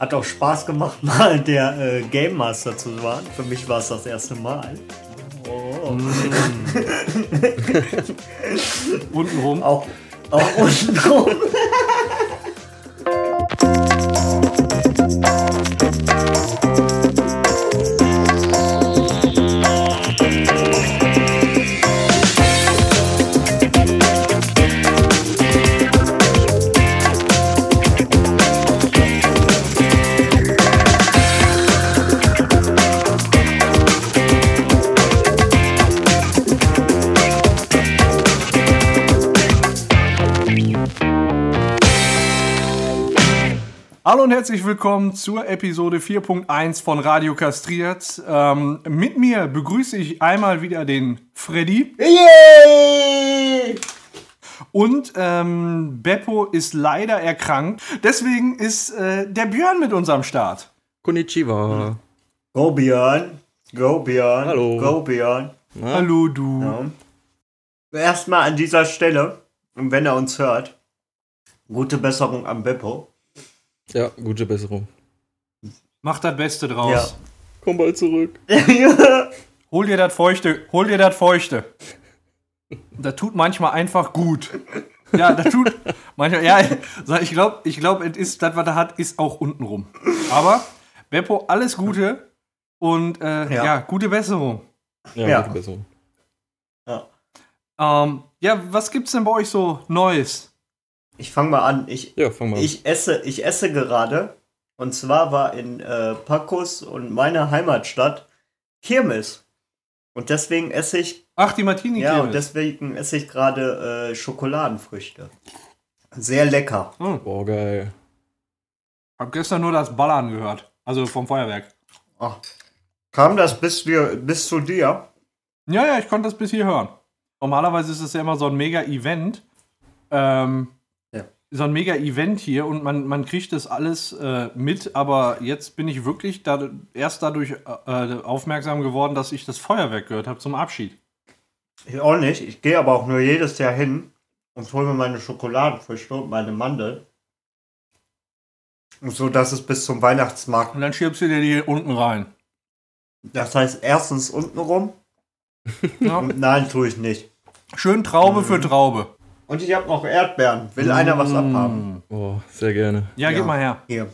Hat auch Spaß gemacht, mal der äh, Game Master zu sein. Für mich war es das erste Mal. Oh. Untenrum. Auch, auch untenrum. Hallo und herzlich willkommen zur Episode 4.1 von Radio Kastriert. Ähm, mit mir begrüße ich einmal wieder den Freddy Yay! und ähm, Beppo ist leider erkrankt. Deswegen ist äh, der Björn mit uns am Start. Konnichiwa. Go Björn. Go Björn. Hallo. Go Björn. Na? Hallo du. Ja. Erstmal an dieser Stelle, wenn er uns hört, gute Besserung am Beppo. Ja, gute Besserung. Mach das Beste draus. Komm bald zurück. Hol dir das Feuchte. Hol dir das Feuchte. Das tut manchmal einfach gut. Ja, das tut manchmal. Ja, ich glaube, ich glaube, es ist das, was er hat, ist auch untenrum. Aber Beppo, alles Gute und äh, ja. Ja. gute Besserung. Ja, Ja. gute Besserung. Ähm, ja, was gibt's denn bei euch so Neues? Ich fange mal an. Ich, Ja, fang mal an. ich esse, ich esse gerade. Und zwar war in äh, Pacos und meiner Heimatstadt Kirmes. Und deswegen esse ich Ach, die Martini Ja, und deswegen esse ich gerade äh, Schokoladenfrüchte. Sehr lecker. Hm, Boah, geil. hab gestern nur das Ballern gehört. Also vom Feuerwerk. Ach. Kam das bis, wir, bis zu dir? Ja, ja, ich konnte das bis hier hören. Normalerweise ist es ja immer so ein Mega-Event. Ähm, Ja. So ein Mega-Event hier und man, man kriegt das alles äh, mit, aber jetzt bin ich wirklich da, erst dadurch äh, aufmerksam geworden, dass ich das Feuerwerk gehört habe zum Abschied. Ich auch nicht. Ich gehe aber auch nur jedes Jahr hin und hole mir meine Schokoladenfrüchte und meine Mandeln. Und so, dass es bis zum Weihnachtsmarkt. Und dann schiebst du dir die unten rein. Das heißt, erstens unten rum. Ja. Nein, tue ich nicht. Schön Traube für Traube. Und ich habe noch Erdbeeren. Will einer was abhaben? Boah, sehr gerne. Ja, Ja. gib mal her. Hier.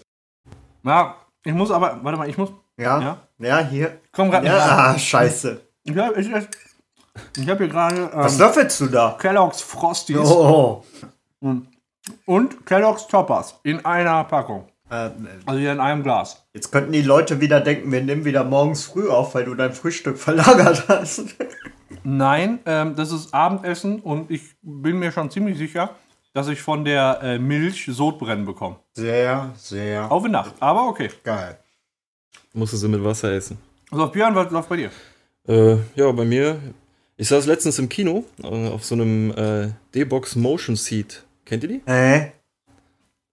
Ja, ich muss aber, warte mal, ich muss, Ja? Ja. Ja, hier. komm gerade. Ja, ah, scheiße. Ich habe ich, ich hab hier gerade Was ähm, löffelst du da? Kellogg's Frosties Oh. und Kellogg's Toppers in einer Packung. Äh, Also hier in einem Glas. Jetzt könnten die Leute wieder denken, wir nehmen wieder morgens früh auf, weil du dein Frühstück verlagert hast. Nein, ähm, das ist Abendessen und ich bin mir schon ziemlich sicher, dass ich von der äh, Milch Sodbrennen bekomme. Sehr, sehr Auf in Nacht, aber okay. geil. Musste sie mit Wasser essen. Also Björn, was läuft bei dir? Äh, ja, bei mir. Ich saß letztens im Kino äh, auf so einem äh, D-Box Motion Seat. Kennt ihr die? Hä?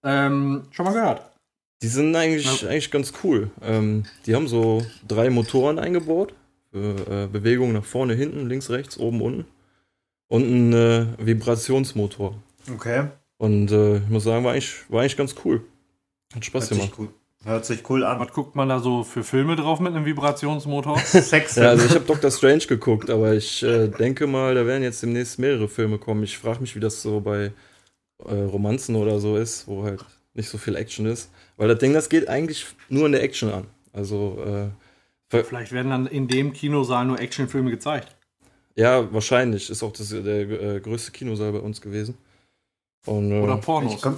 Ähm, schon mal gehört. Die sind eigentlich, eigentlich ganz cool. Ähm, die haben so drei Motoren eingebaut. Für äh, Bewegungen nach vorne, hinten, links, rechts, oben, unten. Und einen äh, Vibrationsmotor. Okay. Und äh, ich muss sagen, war eigentlich, war eigentlich ganz cool. Hat Spaß Hört gemacht. sich, cool. Hört sich cool an. Was guckt man da so für Filme drauf mit einem Vibrationsmotor? Sex. Ja, also ich habe Doctor Strange geguckt, aber ich äh, denke mal, da werden jetzt demnächst mehrere Filme kommen. Ich frage mich, wie das so bei äh, Romanzen oder so ist, wo halt nicht so viel Action ist. Weil das Ding, das geht eigentlich nur in der Action an. Also, äh, Vielleicht werden dann in dem Kinosaal nur Actionfilme gezeigt. ja, wahrscheinlich. Ist auch das, der äh, größte Kinosaal bei uns gewesen. Und, äh, Oder ich Pornos. mir-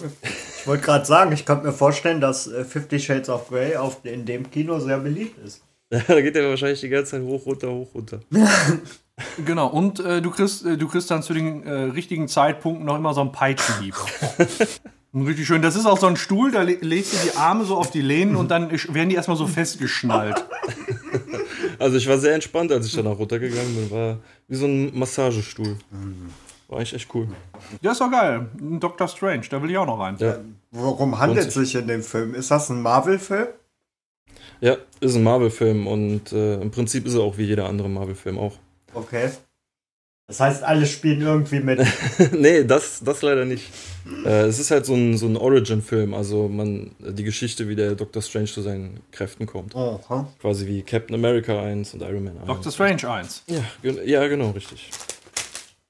ich wollte gerade sagen, ich könnte mir vorstellen, dass äh, Fifty Shades of Grey auf, in dem Kino sehr beliebt ist. da geht der wahrscheinlich die ganze Zeit hoch, runter, hoch, runter. Genau, und äh, du, kriegst, äh, du kriegst dann zu den äh, richtigen Zeitpunkten noch immer so einen Peitschenhieb. Richtig schön. Das ist auch so ein Stuhl, da le legst du die Arme so auf die Lehnen und dann werden die erstmal so festgeschnallt. Also ich war sehr entspannt, als ich danach runtergegangen bin. War wie so ein Massagestuhl. War eigentlich echt cool. Ja, ist doch geil. Ein Doctor Strange, da will ich auch noch rein. Ja. Worum handelt es sich in dem Film? Ist das ein Marvel-Film? Ja, ist ein Marvel-Film und äh, im Prinzip ist er auch wie jeder andere Marvel-Film auch. Okay. Das heißt, alle spielen irgendwie mit. nee, das, das leider nicht. Äh, es ist halt so ein, so ein Origin-Film, also man, die Geschichte, wie der Doctor Strange zu seinen Kräften kommt. Oh, huh? Quasi wie Captain America 1 und Iron Man 1. Doctor Strange 1. Ja, ja genau, richtig.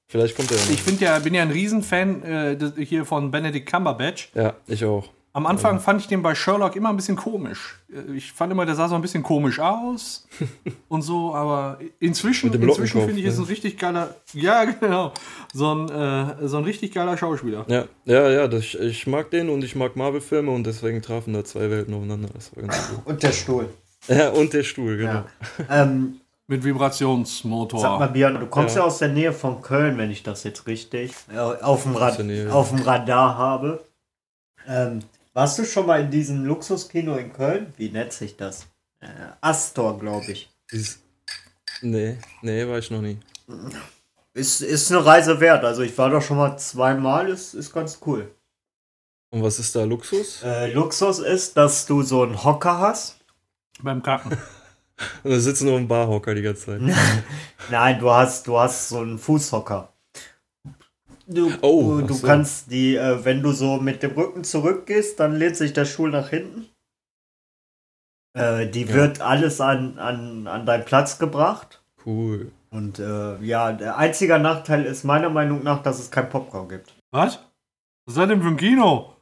Vielleicht kommt er ja. noch. Ich ja, bin ja ein Riesenfan äh, hier von Benedict Cumberbatch. Ja, ich auch. Am Anfang fand ich den bei Sherlock immer ein bisschen komisch. Äh, Ich fand immer, der sah so ein bisschen komisch aus und so, aber inzwischen, inzwischen finde ich, ist ein richtig geiler, ja genau, so ein, äh, so ein richtig geiler Schauspieler. Ja, ja, ja, das, ich mag den und ich mag Marvel-Filme und deswegen trafen da zwei Welten aufeinander. Das war ganz cool. Und der Stuhl. Ja, und der Stuhl, genau. Ja. Ähm, Mit Vibrationsmotor. sag mal, Björn, du kommst ja. Ja. aus der Nähe von Köln, wenn ich das jetzt richtig äh, auf, dem Rad auf dem Radar habe. Ähm, warst du schon mal in diesem Luxuskino in Köln? Wie nennt sich das? Äh, Astor, glaube ich. Dieses, nee, nee, war ich noch nie. Ist, ist eine Reise wert. Also ich war doch schon mal zweimal, ist, ist ganz cool. Und was ist da Luxus? Äh, Luxus ist, dass du so einen Hocker hast. Beim Kacken. Und da sitzen nur ein Barhocker die ganze Zeit. Nein, du hast, du hast so einen Fußhocker. Du, Oh, du, so. kannst die, äh, wenn du so mit dem Rücken zurückgehst, dann lehnt sich der Stuhl nach hinten. Äh, die Ja. wird alles an, an, an deinen Platz gebracht. Cool. Und äh, ja, der einzige Nachteil ist meiner Meinung nach, dass es kein Popcorn gibt. Was? Was ist das denn für ein Kino?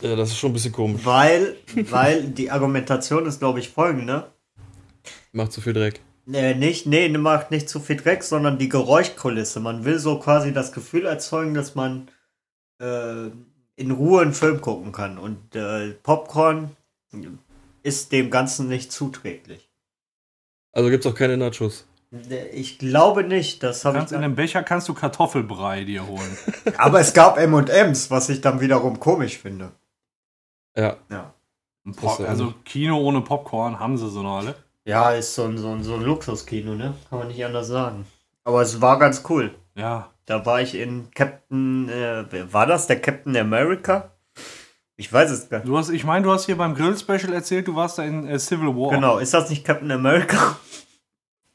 Ja, das ist schon ein bisschen komisch. Weil, weil die Argumentation ist, glaube ich, folgende. Macht zu viel Dreck. Äh, nicht, nee, ne, macht nicht zu viel Dreck, sondern die Geräuschkulisse. Man will so quasi das Gefühl erzeugen, dass man äh, in Ruhe einen Film gucken kann. Und äh, Popcorn ist dem Ganzen nicht zuträglich. Also gibt's auch keine Nachos. Ich glaube nicht, das habe ich. Kannst in einem Becher kannst du Kartoffelbrei dir holen. Aber es gab M&M's, was ich dann wiederum komisch finde. Ja, ja also Kino ohne Popcorn haben sie so noch alle. Ja, ist so ein, so ein, so ein Luxuskino, ne? Kann man nicht anders sagen. Aber es war ganz cool. Ja. Da war ich in Captain, äh, wer war das der Captain America? Ich weiß es gar nicht. Du hast, ich meine, du hast hier beim Grill-Special erzählt, du warst da in äh, Civil War. Genau, ist das nicht Captain America?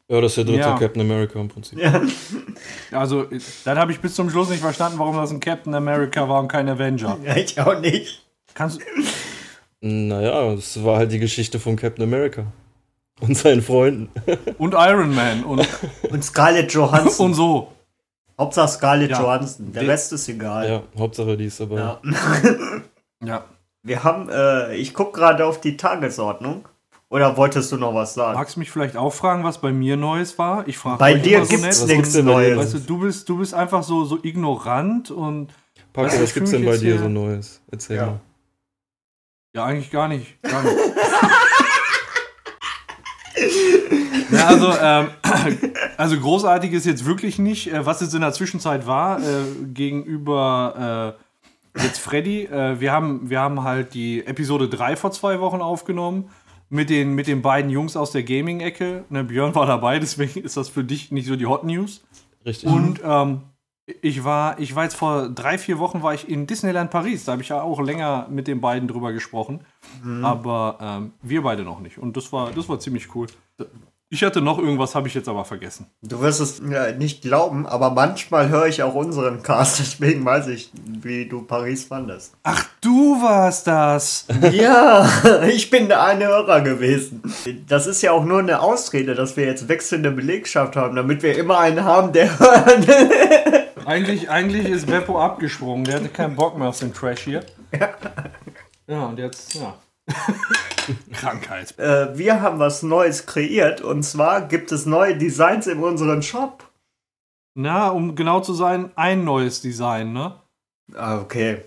ja, das ist der dritte Ja. Captain America im Prinzip. ja. Also, dann habe ich bis zum Schluss nicht verstanden, warum das ein Captain America war und kein Avenger. ja, ich auch nicht. Kannst Naja, es war halt die Geschichte von Captain America. Und seinen Freunden. und Iron Man und, Und Scarlett Johansson. und so. Hauptsache Scarlett Ja. Johansson. Der Rest ist egal. Ja, Hauptsache die ist dabei. Ja. Ja. Wir haben, äh, ich gucke gerade auf die Tagesordnung. Oder wolltest du noch was sagen? Magst du mich vielleicht auch fragen, was bei mir Neues war? Ich frage Bei dir so gibt's. Was nichts? Neues. Weißt du, du bist, du bist einfach so, so ignorant und Paco, was ich gibt's denn bei dir hier- so Neues? Erzähl Ja. mal. ja, eigentlich gar nicht. Gar nicht. ja, also, ähm, also großartig ist jetzt wirklich nicht, äh, was jetzt in der Zwischenzeit war, äh, gegenüber äh, jetzt Freddy. Äh, wir, haben, wir haben halt die Episode 3 vor zwei Wochen aufgenommen. Mit den, mit den beiden Jungs aus der Gaming-Ecke. Ne, Björn war dabei, deswegen ist das für dich nicht so die Hot News. Richtig. Und ähm, ich war, ich war jetzt vor drei, vier Wochen war ich in Disneyland Paris. Da habe ich ja auch länger mit den beiden drüber gesprochen. Aber ähm, wir beide noch nicht. Und das war, das war ziemlich cool. Ich hatte noch irgendwas, habe ich jetzt aber vergessen. Du wirst es äh, nicht glauben, aber manchmal höre ich auch unseren Cast, deswegen weiß ich, wie du Paris fandest. Ach, du warst das. Ja, ich bin der eine Hörer gewesen. Das ist ja auch nur eine Ausrede, dass wir jetzt wechselnde Belegschaft haben, damit wir immer einen haben, der hört. Eigentlich, eigentlich ist Beppo abgesprungen. Der hatte keinen Bock mehr auf den Trash hier. Ja, und jetzt, ja. Krankheit. äh, wir haben was Neues kreiert und zwar gibt es neue Designs in unserem Shop. Na, um genau zu sein, ein neues Design, ne? Ah, okay.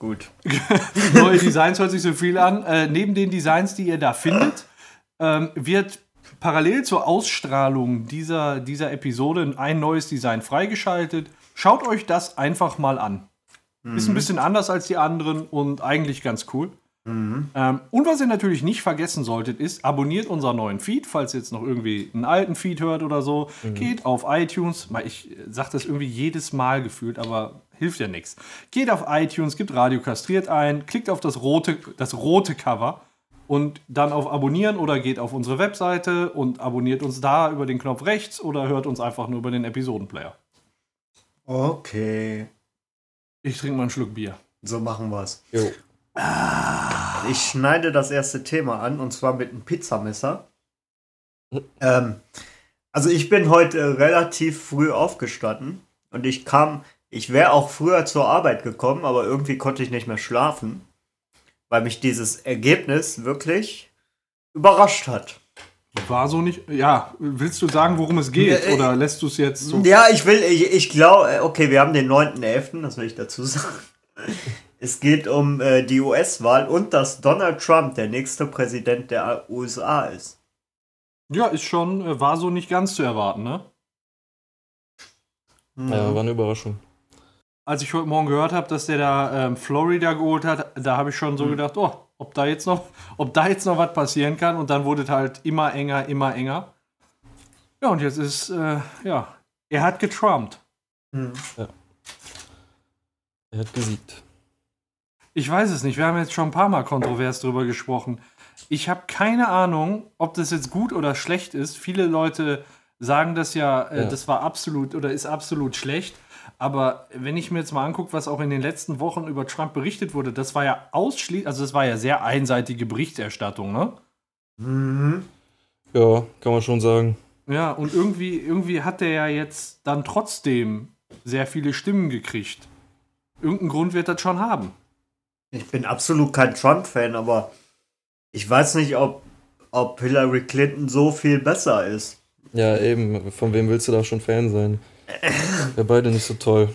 Gut. Neue Designs hört sich so viel an. Äh, neben den Designs, die ihr da findet, ähm, wird parallel zur Ausstrahlung dieser, dieser Episode ein neues Design freigeschaltet. Schaut euch das einfach mal an. Ist ein bisschen anders als die anderen und eigentlich ganz cool. Ähm, und was ihr natürlich nicht vergessen solltet, ist, abonniert unseren neuen Feed, falls ihr jetzt noch irgendwie einen alten Feed hört oder so. Geht auf iTunes. Ich sage das irgendwie jedes Mal gefühlt, aber hilft ja nichts. Geht auf iTunes, gibt Radio Kastriert ein, klickt auf das rote, das rote Cover und dann auf Abonnieren oder geht auf unsere Webseite und abonniert uns da über den Knopf rechts oder hört uns einfach nur über den Episodenplayer. Okay. Ich trinke mal einen Schluck Bier. So machen wir's. Jo. Ich schneide das erste Thema an und zwar mit einem Pizzamesser. Ähm, also ich bin heute relativ früh aufgestanden und ich kam, ich wäre auch früher zur Arbeit gekommen, aber irgendwie konnte ich nicht mehr schlafen, weil mich dieses Ergebnis wirklich überrascht hat. War so nicht. Ja, willst du sagen, worum es geht? Ja, äh, oder lässt du es jetzt so? Ja, ich will, ich, ich glaube, okay, wir haben den 9.11., das will ich dazu sagen. Es geht um äh, die US-Wahl und dass Donald Trump der nächste Präsident der USA ist. Ja, ist schon, äh, war so nicht ganz zu erwarten, ne? Ja, war eine Überraschung. Als ich heute Morgen gehört habe, dass der da ähm, Florida geholt hat, da habe ich schon so Mhm. gedacht, oh, ob da jetzt noch, ob da jetzt noch was passieren kann. Und dann wurde es halt immer enger, immer enger. Ja, und jetzt ist, äh, ja, er hat getrumpt. Hm. Er hat gesiegt. Ich weiß es nicht. Wir haben jetzt schon ein paar Mal kontrovers drüber gesprochen. Ich habe keine Ahnung, ob das jetzt gut oder schlecht ist. Viele Leute sagen das ja, äh, Ja. das war absolut oder ist absolut schlecht. Aber wenn ich mir jetzt mal angucke, was auch in den letzten Wochen über Trump berichtet wurde, das war ja ausschließlich, also das war ja sehr einseitige Berichterstattung, ne? Mhm. Ja, kann man schon sagen. Ja, und irgendwie, irgendwie hat der ja jetzt dann trotzdem sehr viele Stimmen gekriegt. Irgendeinen Grund wird das schon haben. Ich bin absolut kein Trump-Fan, aber ich weiß nicht, ob, ob Hillary Clinton so viel besser ist. Ja, eben. Von wem willst du da schon Fan sein? Wir beide nicht so toll.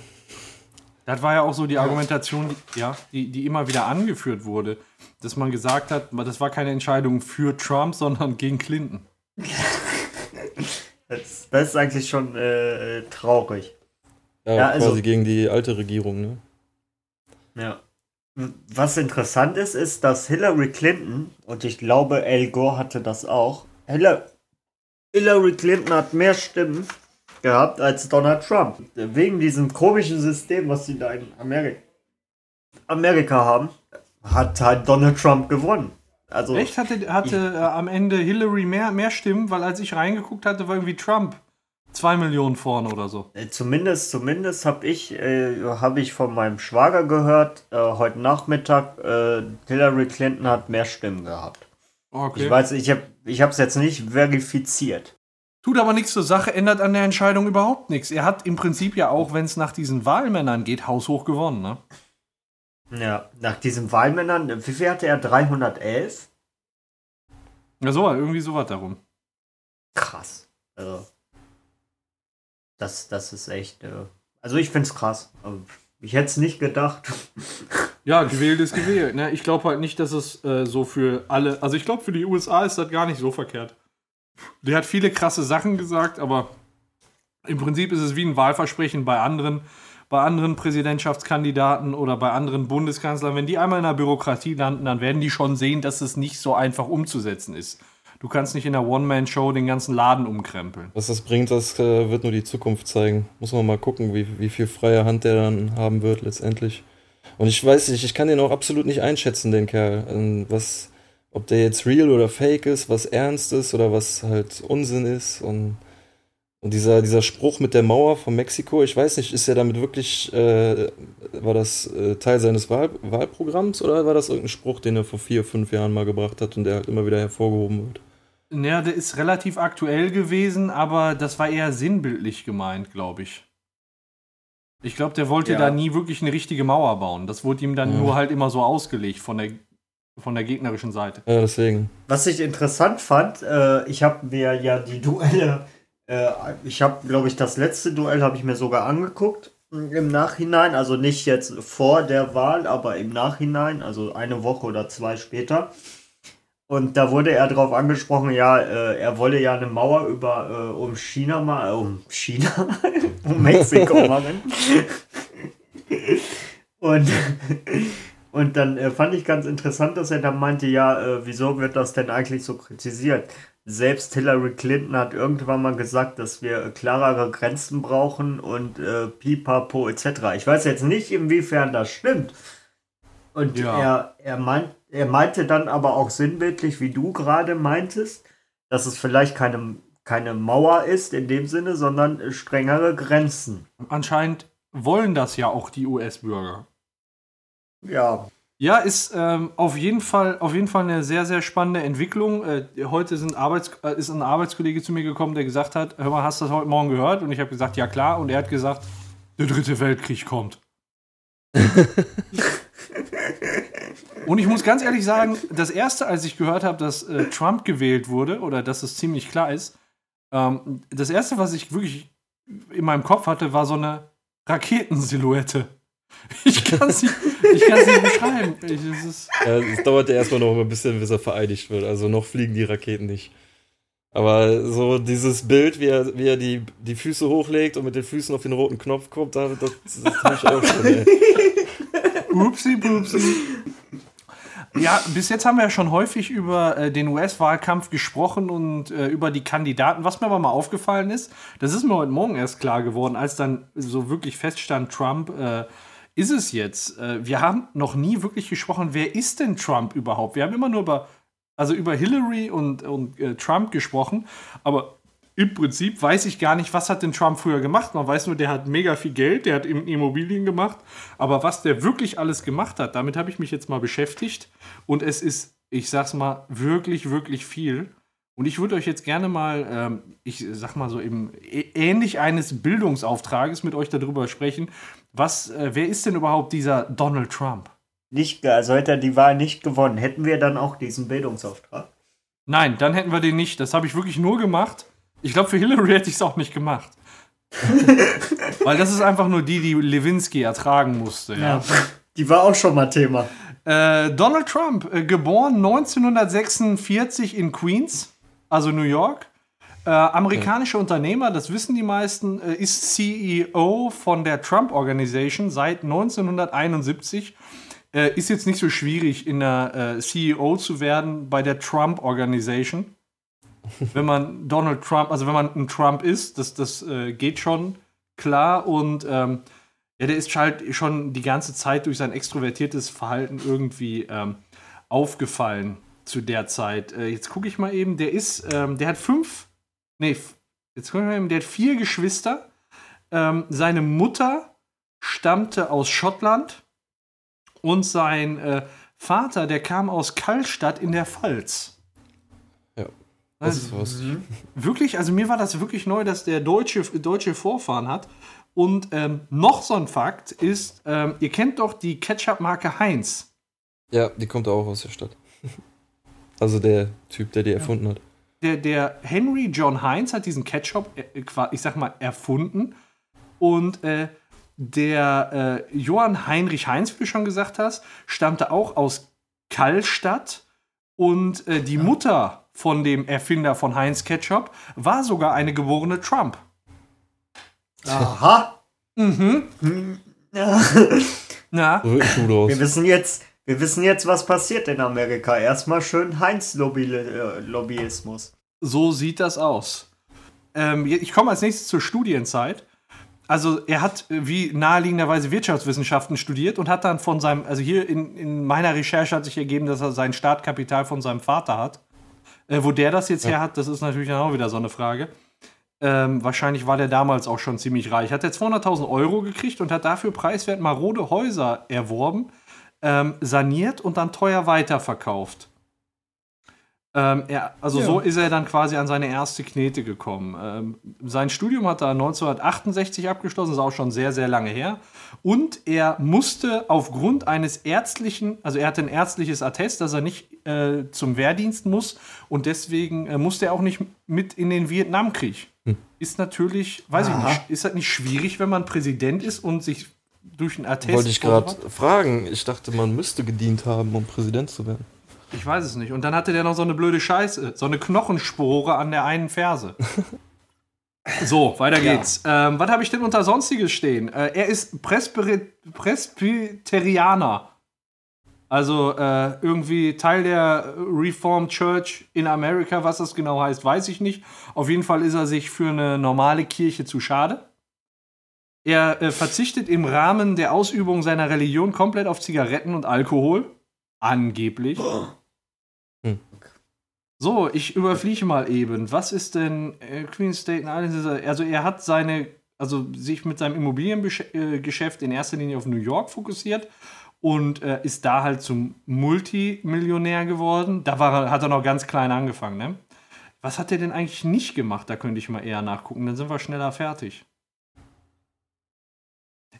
Das war ja auch so die Argumentation, die, ja, die, die immer wieder angeführt wurde, dass man gesagt hat, das war keine Entscheidung für Trump, sondern gegen Clinton. Das, das ist eigentlich schon äh, traurig. Ja, Ja, also- quasi gegen die alte Regierung, ne? Ja. Was interessant ist, ist, dass Hillary Clinton, und ich glaube, Al Gore hatte das auch, Hilla- Hillary Clinton hat mehr Stimmen gehabt als Donald Trump. Wegen diesem komischen System, was sie da in Amerika, Amerika haben, hat halt Donald Trump gewonnen. Also, Echt hatte, hatte äh, am Ende Hillary mehr, mehr Stimmen, weil als ich reingeguckt hatte, war irgendwie Trump zwei Millionen vorne oder so. Äh, Zumindest, zumindest habe ich, äh, hab ich von meinem Schwager gehört, äh, heute Nachmittag, äh, Hillary Clinton hat mehr Stimmen gehabt. Okay. Ich weiß, ich habe ich es jetzt nicht verifiziert. Tut aber nichts zur Sache, ändert an der Entscheidung überhaupt nichts. Er hat im Prinzip ja auch, wenn es nach diesen Wahlmännern geht, haushoch gewonnen, ne? Ja, nach diesen Wahlmännern, wie viel hatte er? 311? Ja, so, irgendwie sowas darum. Krass. Also, das, das ist echt, äh, also ich finde es krass. Ich hätte es nicht gedacht. Ja, gewählt ist gewählt. Ne? Ich glaube halt nicht, dass es äh, so für alle. Also ich glaube, für die USA ist das gar nicht so verkehrt. Der hat viele krasse Sachen gesagt, aber im Prinzip ist es wie ein Wahlversprechen bei anderen, bei anderen Präsidentschaftskandidaten oder bei anderen Bundeskanzlern. Wenn die einmal in der Bürokratie landen, dann werden die schon sehen, dass es nicht so einfach umzusetzen ist. Du kannst nicht in der One-Man-Show den ganzen Laden umkrempeln. Was das bringt, das äh, wird nur die Zukunft zeigen. Muss man mal gucken, wie, wie viel freie Hand der dann haben wird letztendlich. Und ich weiß nicht, ich kann den auch absolut nicht einschätzen, den Kerl. Ähm, Was, ob der jetzt real oder fake ist, was ernst ist oder was halt Unsinn ist. Und, und dieser, dieser Spruch mit der Mauer von Mexiko, ich weiß nicht, ist er damit wirklich, äh, war das äh, Teil seines Wahl, Wahlprogramms oder war das irgendein Spruch, den er vor vier, fünf Jahren mal gebracht hat und der halt immer wieder hervorgehoben wird? Ja, der ist relativ aktuell gewesen, aber das war eher sinnbildlich gemeint, glaube ich. Ich glaube, der wollte Ja. da nie wirklich eine richtige Mauer bauen. Das wurde ihm dann Ja. nur halt immer so ausgelegt von der, von der gegnerischen Seite. Ja, deswegen. Was ich interessant fand, äh, ich habe mir ja die Duelle, äh, ich habe, glaube ich, das letzte Duell habe ich mir sogar angeguckt mh, im Nachhinein, also nicht jetzt vor der Wahl, aber im Nachhinein, also eine Woche oder zwei später. Und da wurde er darauf angesprochen, ja, äh, er wolle ja eine Mauer über äh, um China mal, äh, um China, um Mexiko machen. Und, und dann äh, fand ich ganz interessant, dass er dann meinte, ja, äh, wieso wird das denn eigentlich so kritisiert? Selbst Hillary Clinton hat irgendwann mal gesagt, dass wir äh, klarere Grenzen brauchen und äh, pipapo etc. Ich weiß jetzt nicht, inwiefern das stimmt. Und Ja. er, er, meint, er meinte dann aber auch sinnbildlich, wie du gerade meintest, dass es vielleicht keine, keine Mauer ist in dem Sinne, sondern äh, strengere Grenzen. Anscheinend wollen das ja auch die US-Bürger. Ja. Ja, ist ähm, auf, jeden Fall, auf jeden Fall eine sehr, sehr spannende Entwicklung. Äh, heute sind Arbeits äh, ist ein Arbeitskollege zu mir gekommen, der gesagt hat, hör mal, hast du das heute Morgen gehört? Und ich habe gesagt, ja klar. Und er hat gesagt, der dritte Weltkrieg kommt. Und ich muss ganz ehrlich sagen, das erste, als ich gehört habe, dass äh, Trump gewählt wurde, oder dass es ziemlich klar ist, ähm, das erste, was ich wirklich in meinem Kopf hatte, war so eine Raketensilhouette. Ich kann es nicht, ich kann's nicht beschreiben. Ich, es ist Ja, es dauert ja erstmal noch ein bisschen, bis er vereidigt wird. Also noch fliegen die Raketen nicht. Aber so dieses Bild, wie er, wie er die, die Füße hochlegt und mit den Füßen auf den roten Knopf kommt, da- das, das habe ich auch schon. Ey. Upsi, pupsi. Ja, bis jetzt haben wir ja schon häufig über äh, den US-Wahlkampf gesprochen und äh, über die Kandidaten. Was mir aber mal aufgefallen ist, das ist mir heute Morgen erst klar geworden, als dann so wirklich feststand, Trump äh, ist es jetzt. Äh, wir haben noch nie wirklich gesprochen, wer ist denn Trump überhaupt? Wir haben immer nur über, also über Hillary und, und äh, Trump gesprochen, aber im Prinzip weiß ich gar nicht, was hat denn Trump früher gemacht. Man weiß nur, der hat mega viel Geld, der hat Im- Immobilien gemacht. Aber was der wirklich alles gemacht hat, damit habe ich mich jetzt mal beschäftigt. Und es ist, ich sag's mal, wirklich, wirklich viel. Und ich würde euch jetzt gerne mal, ähm, ich sag mal so, ä- ähnlich eines Bildungsauftrages mit euch darüber sprechen. Was, äh, wer ist denn überhaupt dieser Donald Trump? Nicht, also hätte er die Wahl nicht gewonnen, hätten wir dann auch diesen Bildungsauftrag. Nein, dann hätten wir den nicht. Das habe ich wirklich nur gemacht. Ich glaube, für Hillary hätte ich es auch nicht gemacht. Weil das ist einfach nur die, die Lewinsky ertragen musste. Ja. Die war auch schon mal Thema. Äh, Donald Trump, äh, geboren 1946 in Queens, also New York. Äh, amerikanischer Unternehmer, das wissen die meisten, äh, ist CEO von der Trump Organization seit 1971. Äh, ist jetzt nicht so schwierig, in der äh, CEO zu werden bei der Trump Organization. wenn man Donald Trump, also wenn man ein Trump ist, das, das äh, geht schon klar und ähm, ja, der ist halt schon die ganze Zeit durch sein extrovertiertes Verhalten irgendwie ähm, aufgefallen zu der Zeit. Äh, jetzt gucke ich mal eben, der ist, ähm, der hat fünf, nee, jetzt gucken wir mal eben, der hat vier Geschwister. Ähm, seine Mutter stammte aus Schottland und sein äh, Vater, der kam aus Kallstadt in der Pfalz. Ja. Das Also, ist was. Wirklich, also mir war das wirklich neu, dass der deutsche, deutsche Vorfahren hat. Und ähm, noch so ein Fakt ist, ähm, ihr kennt doch die Ketchup-Marke Heinz. Ja, die kommt auch aus der Stadt. Also der Typ, der die erfunden hat. Der, der Henry John Heinz hat diesen Ketchup, äh, ich sag mal, erfunden. Und äh, der äh, Johann Heinrich Heinz, wie du schon gesagt hast, stammte auch aus Kallstadt. Und äh, die Mutter von dem Erfinder von Heinz Ketchup war sogar eine geborene Trump. Aha. Mhm. Ja. Na, So. Wir wissen jetzt, wir wissen jetzt, was passiert in Amerika. Erstmal schön Heinz-Lobbyismus. So sieht das aus. Ähm, ich komme als nächstes zur Studienzeit. Also er hat äh, wie naheliegenderweise Wirtschaftswissenschaften studiert und hat dann von seinem, also hier in, in meiner Recherche hat sich ergeben, dass er sein Startkapital von seinem Vater hat. Äh, wo der das jetzt her hat, das ist natürlich dann auch wieder so eine Frage. Ähm, wahrscheinlich war der damals auch schon ziemlich reich. Hat er 200.000 Euro gekriegt und hat dafür preiswert marode Häuser erworben, ähm, saniert und dann teuer weiterverkauft. Ähm, er, also Ja. so ist er dann quasi an seine erste Knete gekommen. Ähm, sein Studium hat er 1968 abgeschlossen, ist auch schon sehr, sehr lange her. Und er musste aufgrund eines ärztlichen, also er hatte ein ärztliches Attest, dass er nicht äh, zum Wehrdienst muss und deswegen äh, musste er auch nicht mit in den Vietnamkrieg. Ist natürlich, weiß Aha. ich nicht, ist das nicht schwierig, wenn man Präsident ist und sich durch einen Attest Wollte ich gerade fragen. Ich dachte, man müsste gedient haben, um Präsident zu werden. Ich weiß es nicht. Und dann hatte der noch so eine blöde Scheiße, so eine Knochenspore an der einen Ferse. So, weiter Ja. geht's. Ähm, was habe ich denn unter Sonstiges stehen? Äh, er ist Presbyri- Presbyterianer. Also äh, irgendwie Teil der Reformed Church in Amerika. Was das genau heißt, weiß ich nicht. Auf jeden Fall ist er sich für eine normale Kirche zu schade. Er äh, verzichtet im Rahmen der Ausübung seiner Religion komplett auf Zigaretten und Alkohol. Angeblich. Hm. So, ich überfliege mal eben. Was ist denn äh, Queen State Island? Also er hat seine also sich mit seinem Immobiliengeschäft in erster Linie auf New York fokussiert und äh, ist da halt zum Multimillionär geworden. Da war, hat er noch ganz klein angefangen, ne? Was hat er denn eigentlich nicht gemacht? Da könnte ich mal eher nachgucken, dann sind wir schneller fertig.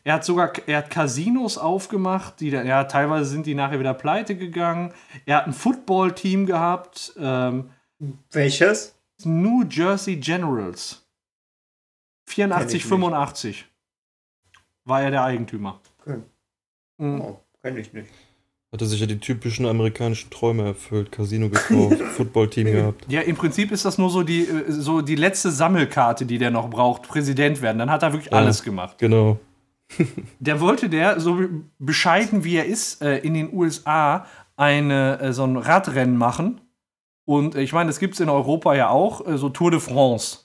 Er hat sogar er hat Casinos aufgemacht, die ja, teilweise sind die nachher wieder pleite gegangen. Er hat ein Football-Team gehabt. Ähm, Welches? New Jersey Generals. 84, 85 war er der Eigentümer. Okay. Mhm. Oh, kenn ich nicht. Hat er sich ja die typischen amerikanischen Träume erfüllt. Casino gekauft, Footballteam gehabt. Ja, im Prinzip ist das nur so die, äh, so die letzte Sammelkarte, die der noch braucht, Präsident werden. Dann hat er wirklich Ja. alles gemacht. Genau. Der wollte der, so bescheiden wie er ist, äh, in den USA eine, äh, so ein Radrennen machen. Und äh, ich meine, das gibt es in Europa ja auch, so Tour de France.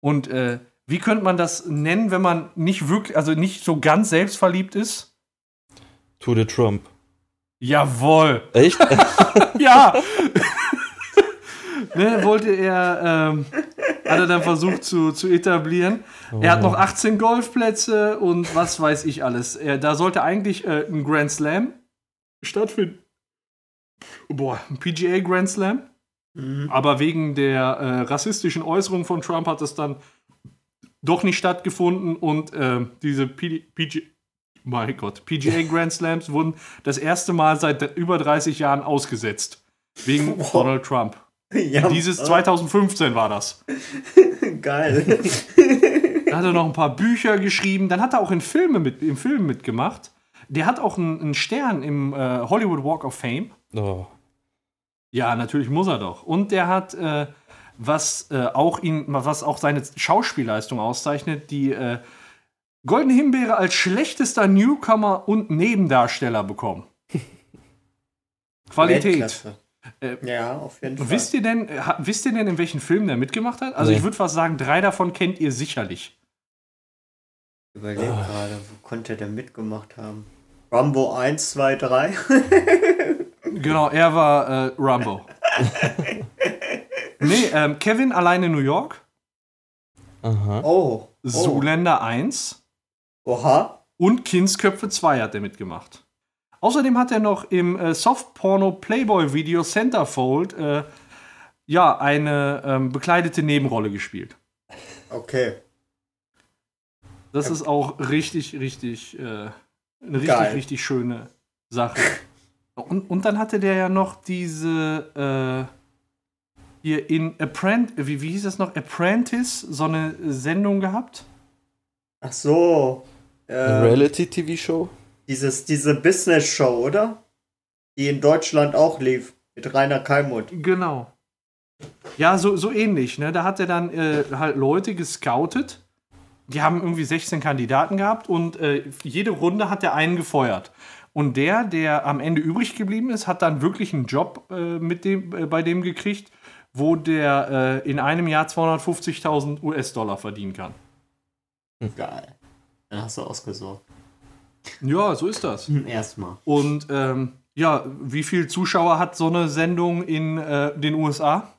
Und äh, wie könnte man das nennen, wenn man nicht wirklich, also nicht so ganz selbstverliebt ist? Tour de Trump. Jawohl. Echt? Ja. ne, wollte er, ähm, hat er dann versucht zu, zu etablieren. Er hat noch 18 Golfplätze und was weiß ich alles. Er, da sollte eigentlich äh, ein Grand Slam stattfinden. Boah, ein PGA Grand Slam. Aber wegen der äh, rassistischen Äußerung von Trump hat es dann doch nicht stattgefunden und äh, diese PG, mein Gott, PGA Grand Slams wurden das erste Mal seit über 30 Jahren ausgesetzt. Wegen. Donald Trump. Ja, Dieses äh, 2015 war das. Geil. Da hat er noch ein paar Bücher geschrieben. Dann hat er auch in Filme mit, im Film mitgemacht. Der hat auch einen, einen Stern im äh, Hollywood Walk of Fame. Oh. Ja, natürlich muss er doch. Und der hat, äh, was äh, auch ihn, was auch seine Schauspielleistung auszeichnet, die äh, Goldene Himbeere als schlechtester Newcomer und Nebendarsteller bekommen. Qualität. Weltklasse. Äh, Ja, auf jeden Fall. Wisst ihr denn, äh, wisst ihr denn, in welchen Filmen der mitgemacht hat? Also Nee. ich würde fast sagen, drei davon kennt ihr sicherlich. Ich überleg gerade, wo konnte der mitgemacht haben? Rambo 1, 2, 3. Genau, er war äh, Rambo. nee, ähm, Kevin alleine New York, Aha. Oh. oh. Zoolander 1 Oha. und Kindsköpfe 2 hat er mitgemacht. Außerdem hat er noch im äh, Soft-Porno-Playboy-Video Centerfold äh, ja, eine ähm, bekleidete Nebenrolle gespielt. Okay. Das ist auch richtig, richtig, äh, eine richtig, Geil. richtig schöne Sache. Und, und dann hatte der ja noch diese äh, hier in Apprentice, wie, wie hieß das noch? Apprentice, so eine Sendung gehabt. Ach so. Eine Äh, Reality-TV-Show? Dieses, diese Business-Show, oder? Die in Deutschland auch lief. Mit Rainer Kalmuth. Genau. Ja, so, so ähnlich. Ne? Da hat er dann äh, halt Leute gescoutet. Die haben irgendwie 16 Kandidaten gehabt und äh, jede Runde hat er einen gefeuert. Und der, der am Ende übrig geblieben ist, hat dann wirklich einen Job äh, mit dem, äh, bei dem gekriegt, wo der äh, in einem Jahr 250.000 US-Dollar verdienen kann. Geil. Dann hast du ausgesorgt. Ja, so ist das. Hm, Erstmal. Und ähm, ja, wie viel Zuschauer hat so eine Sendung in äh, den USA?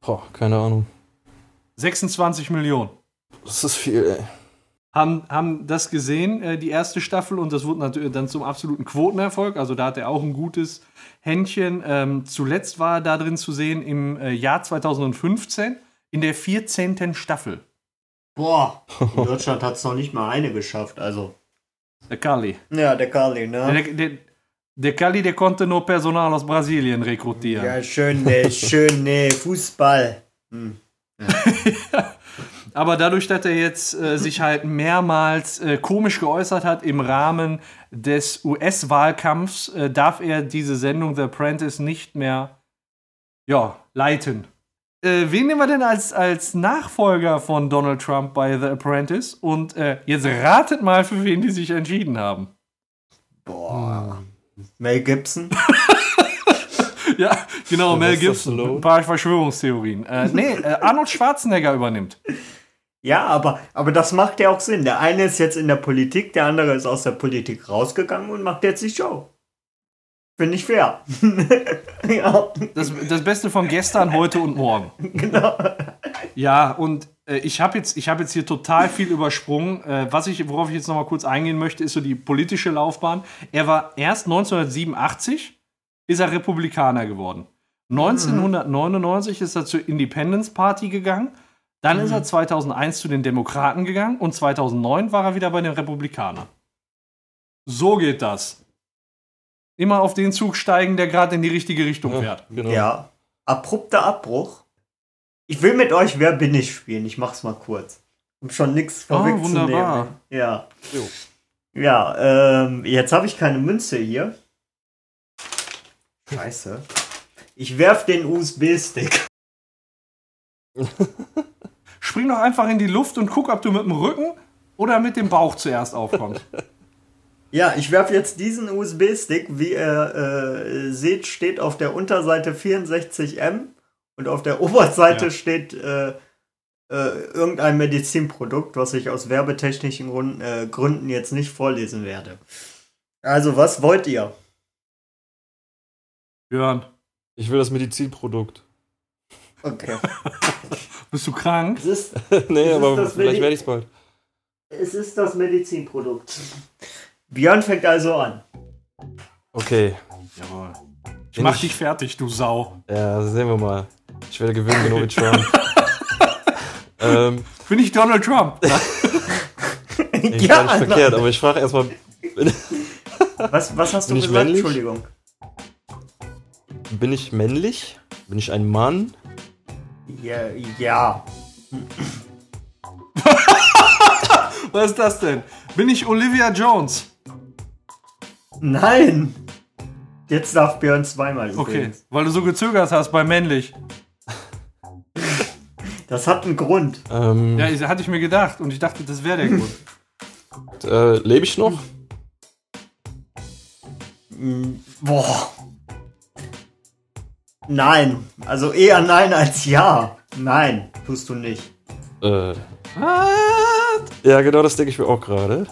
Boah, keine Ahnung. 26 Millionen. Das ist viel, ey. haben, haben das gesehen, äh, die erste Staffel, und das wurde natürlich dann zum absoluten Quotenerfolg. Also da hat er auch ein gutes Händchen. Ähm, zuletzt war er da drin zu sehen im äh, Jahr 2015 in der 14. Staffel. Boah. In Deutschland hat es noch nicht mal eine geschafft. Also. Der Kali. Ja, der Carly, ne? Der, der, der Kali, der konnte nur Personal aus Brasilien rekrutieren. Ja, schön, ne, schön, ne, Fußball. Hm. Aber dadurch, dass er jetzt äh, sich halt mehrmals äh, komisch geäußert hat im Rahmen des US-Wahlkampfs, äh, darf er diese Sendung The Apprentice nicht mehr ja, leiten. Äh, wen nehmen wir denn als, als Nachfolger von Donald Trump bei The Apprentice? Und äh, jetzt ratet mal, für wen die sich entschieden haben. Boah. Mel Gibson? Ja, genau, Mel Gibson. Stallone. Ein paar Verschwörungstheorien. Äh, nee, äh, Arnold Schwarzenegger übernimmt. Ja, aber, aber das macht ja auch Sinn. Der eine ist jetzt in der Politik, der andere ist aus der Politik rausgegangen und macht jetzt die Show. Finde ich fair. ja, Das, das Beste von gestern, heute und morgen. genau. Ja, und äh, ich habe jetzt, ich hab jetzt hier total viel übersprungen. Äh, was ich, worauf ich jetzt noch mal kurz eingehen möchte, ist so die politische Laufbahn. Er war erst 1987 ist er Republikaner geworden. 1999 ist er zur Independence Party gegangen. Dann ist er 2001 zu den Demokraten gegangen und 2009 war er wieder bei den Republikanern. So geht das. Immer auf den Zug steigen, der gerade in die richtige Richtung Ja, fährt. genau. Ja. Abrupter Abbruch. Ich will mit euch Wer bin ich spielen. Ich mach's mal kurz. Um schon nichts vorwegzunehmen. Ah, wunderbar. Ja. Jo. Ja, ähm, jetzt habe ich keine Münze hier. Scheiße. Ich werf den USB-Stick. Spring doch einfach in die Luft und guck, ob du mit dem Rücken oder mit dem Bauch zuerst aufkommst. Ja, ich werf jetzt diesen USB-Stick. Wie ihr äh, seht, steht auf der Unterseite 64M und auf der Oberseite Ja. steht äh, äh, irgendein Medizinprodukt, was ich aus werbetechnischen Gründen, äh, Gründen jetzt nicht vorlesen werde. Also, was wollt ihr? Björn, Ich will das Medizinprodukt. Okay. bist du krank? es, ist, nee, aber vielleicht werde ich es bald. es ist das Medizinprodukt. Björn fängt also an. Okay. Jawohl. Ich Bin mach ich- dich fertig, du Sau. Ja, sehen wir mal. Ich werde gewinnen, genau wie Trump. ähm, Bin ich Donald Trump? ich ja, nicht verkehrt, aber ich frage erstmal, Was, was hast du Bin ich gesagt? männlich? Entschuldigung. bin ich männlich? Bin ich ein Mann? Ja, ja. Was ist das denn? Bin ich Olivia Jones? Nein! Jetzt darf Björn zweimal Okay, übrigens. weil du so gezögert hast bei männlich. Das hat einen Grund. Ähm, Ja, hatte ich mir gedacht und ich dachte, das wäre der Grund. äh, lebe ich noch? Mm, Boah. Nein. Also eher nein als ja. Nein, tust du nicht. Äh, What? ja, genau das denke ich mir auch gerade.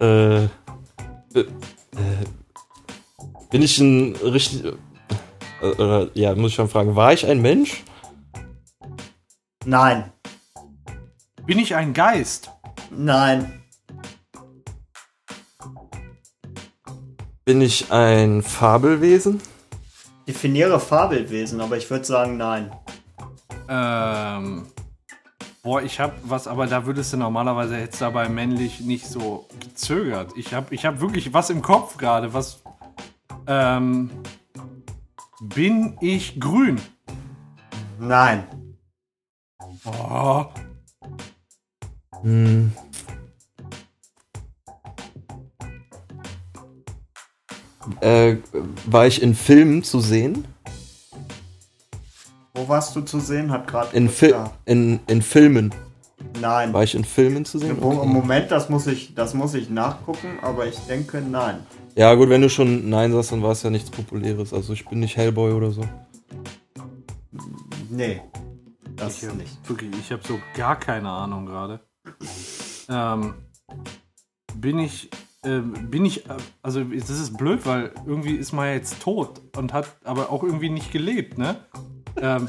Äh, äh, bin ich ein richtig. Äh, oder, ja, muss ich schon fragen, war ich ein Mensch? Nein. Bin ich ein Geist? Nein. Bin ich ein Fabelwesen? Definiere Fabelwesen, aber ich würde sagen nein. Ähm. Boah, ich hab was, aber da würdest du normalerweise jetzt dabei männlich nicht so gezögert. Ich hab, ich hab wirklich was im Kopf gerade, was. Ähm. Bin ich grün? Nein. Oh, Hm. Äh, war ich in Filmen zu sehen? Wo warst du zu sehen? Hat gerade. In, Fi in, in Filmen. Nein. War ich in Filmen zu sehen? Okay. Moment, das muss ich, das muss ich nachgucken, aber ich denke nein. Ja, gut, wenn du schon Nein sagst, dann war es ja nichts Populäres. Also ich bin nicht Hellboy oder so. Nee. Das ich nicht. wirklich, ich habe so gar keine Ahnung gerade. Ähm, bin ich, ähm, bin ich, äh, also das ist blöd, weil irgendwie ist man jetzt tot und hat aber auch irgendwie nicht gelebt, ne? Ähm,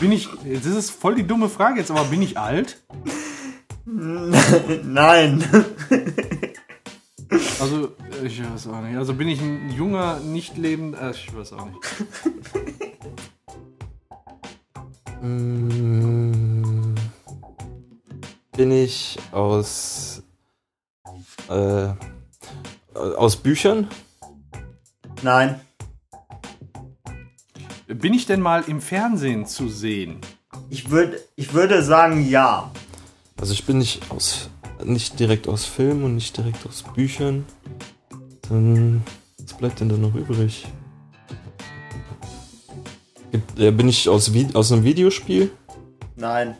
bin ich, das ist voll die dumme Frage jetzt, aber bin ich alt? Nein. Also, ich weiß auch nicht. Also bin ich ein junger, nicht lebend, äh, ich weiß auch nicht. Mm, Bin ich aus äh, aus Büchern? Nein. Bin ich denn mal im Fernsehen zu sehen? Ich, würd, ich würde sagen ja. Also ich bin nicht aus nicht direkt aus Filmen und nicht direkt aus Büchern. Dann was bleibt denn da noch übrig? Äh, Bin ich aus, Vi aus einem Videospiel? Nein.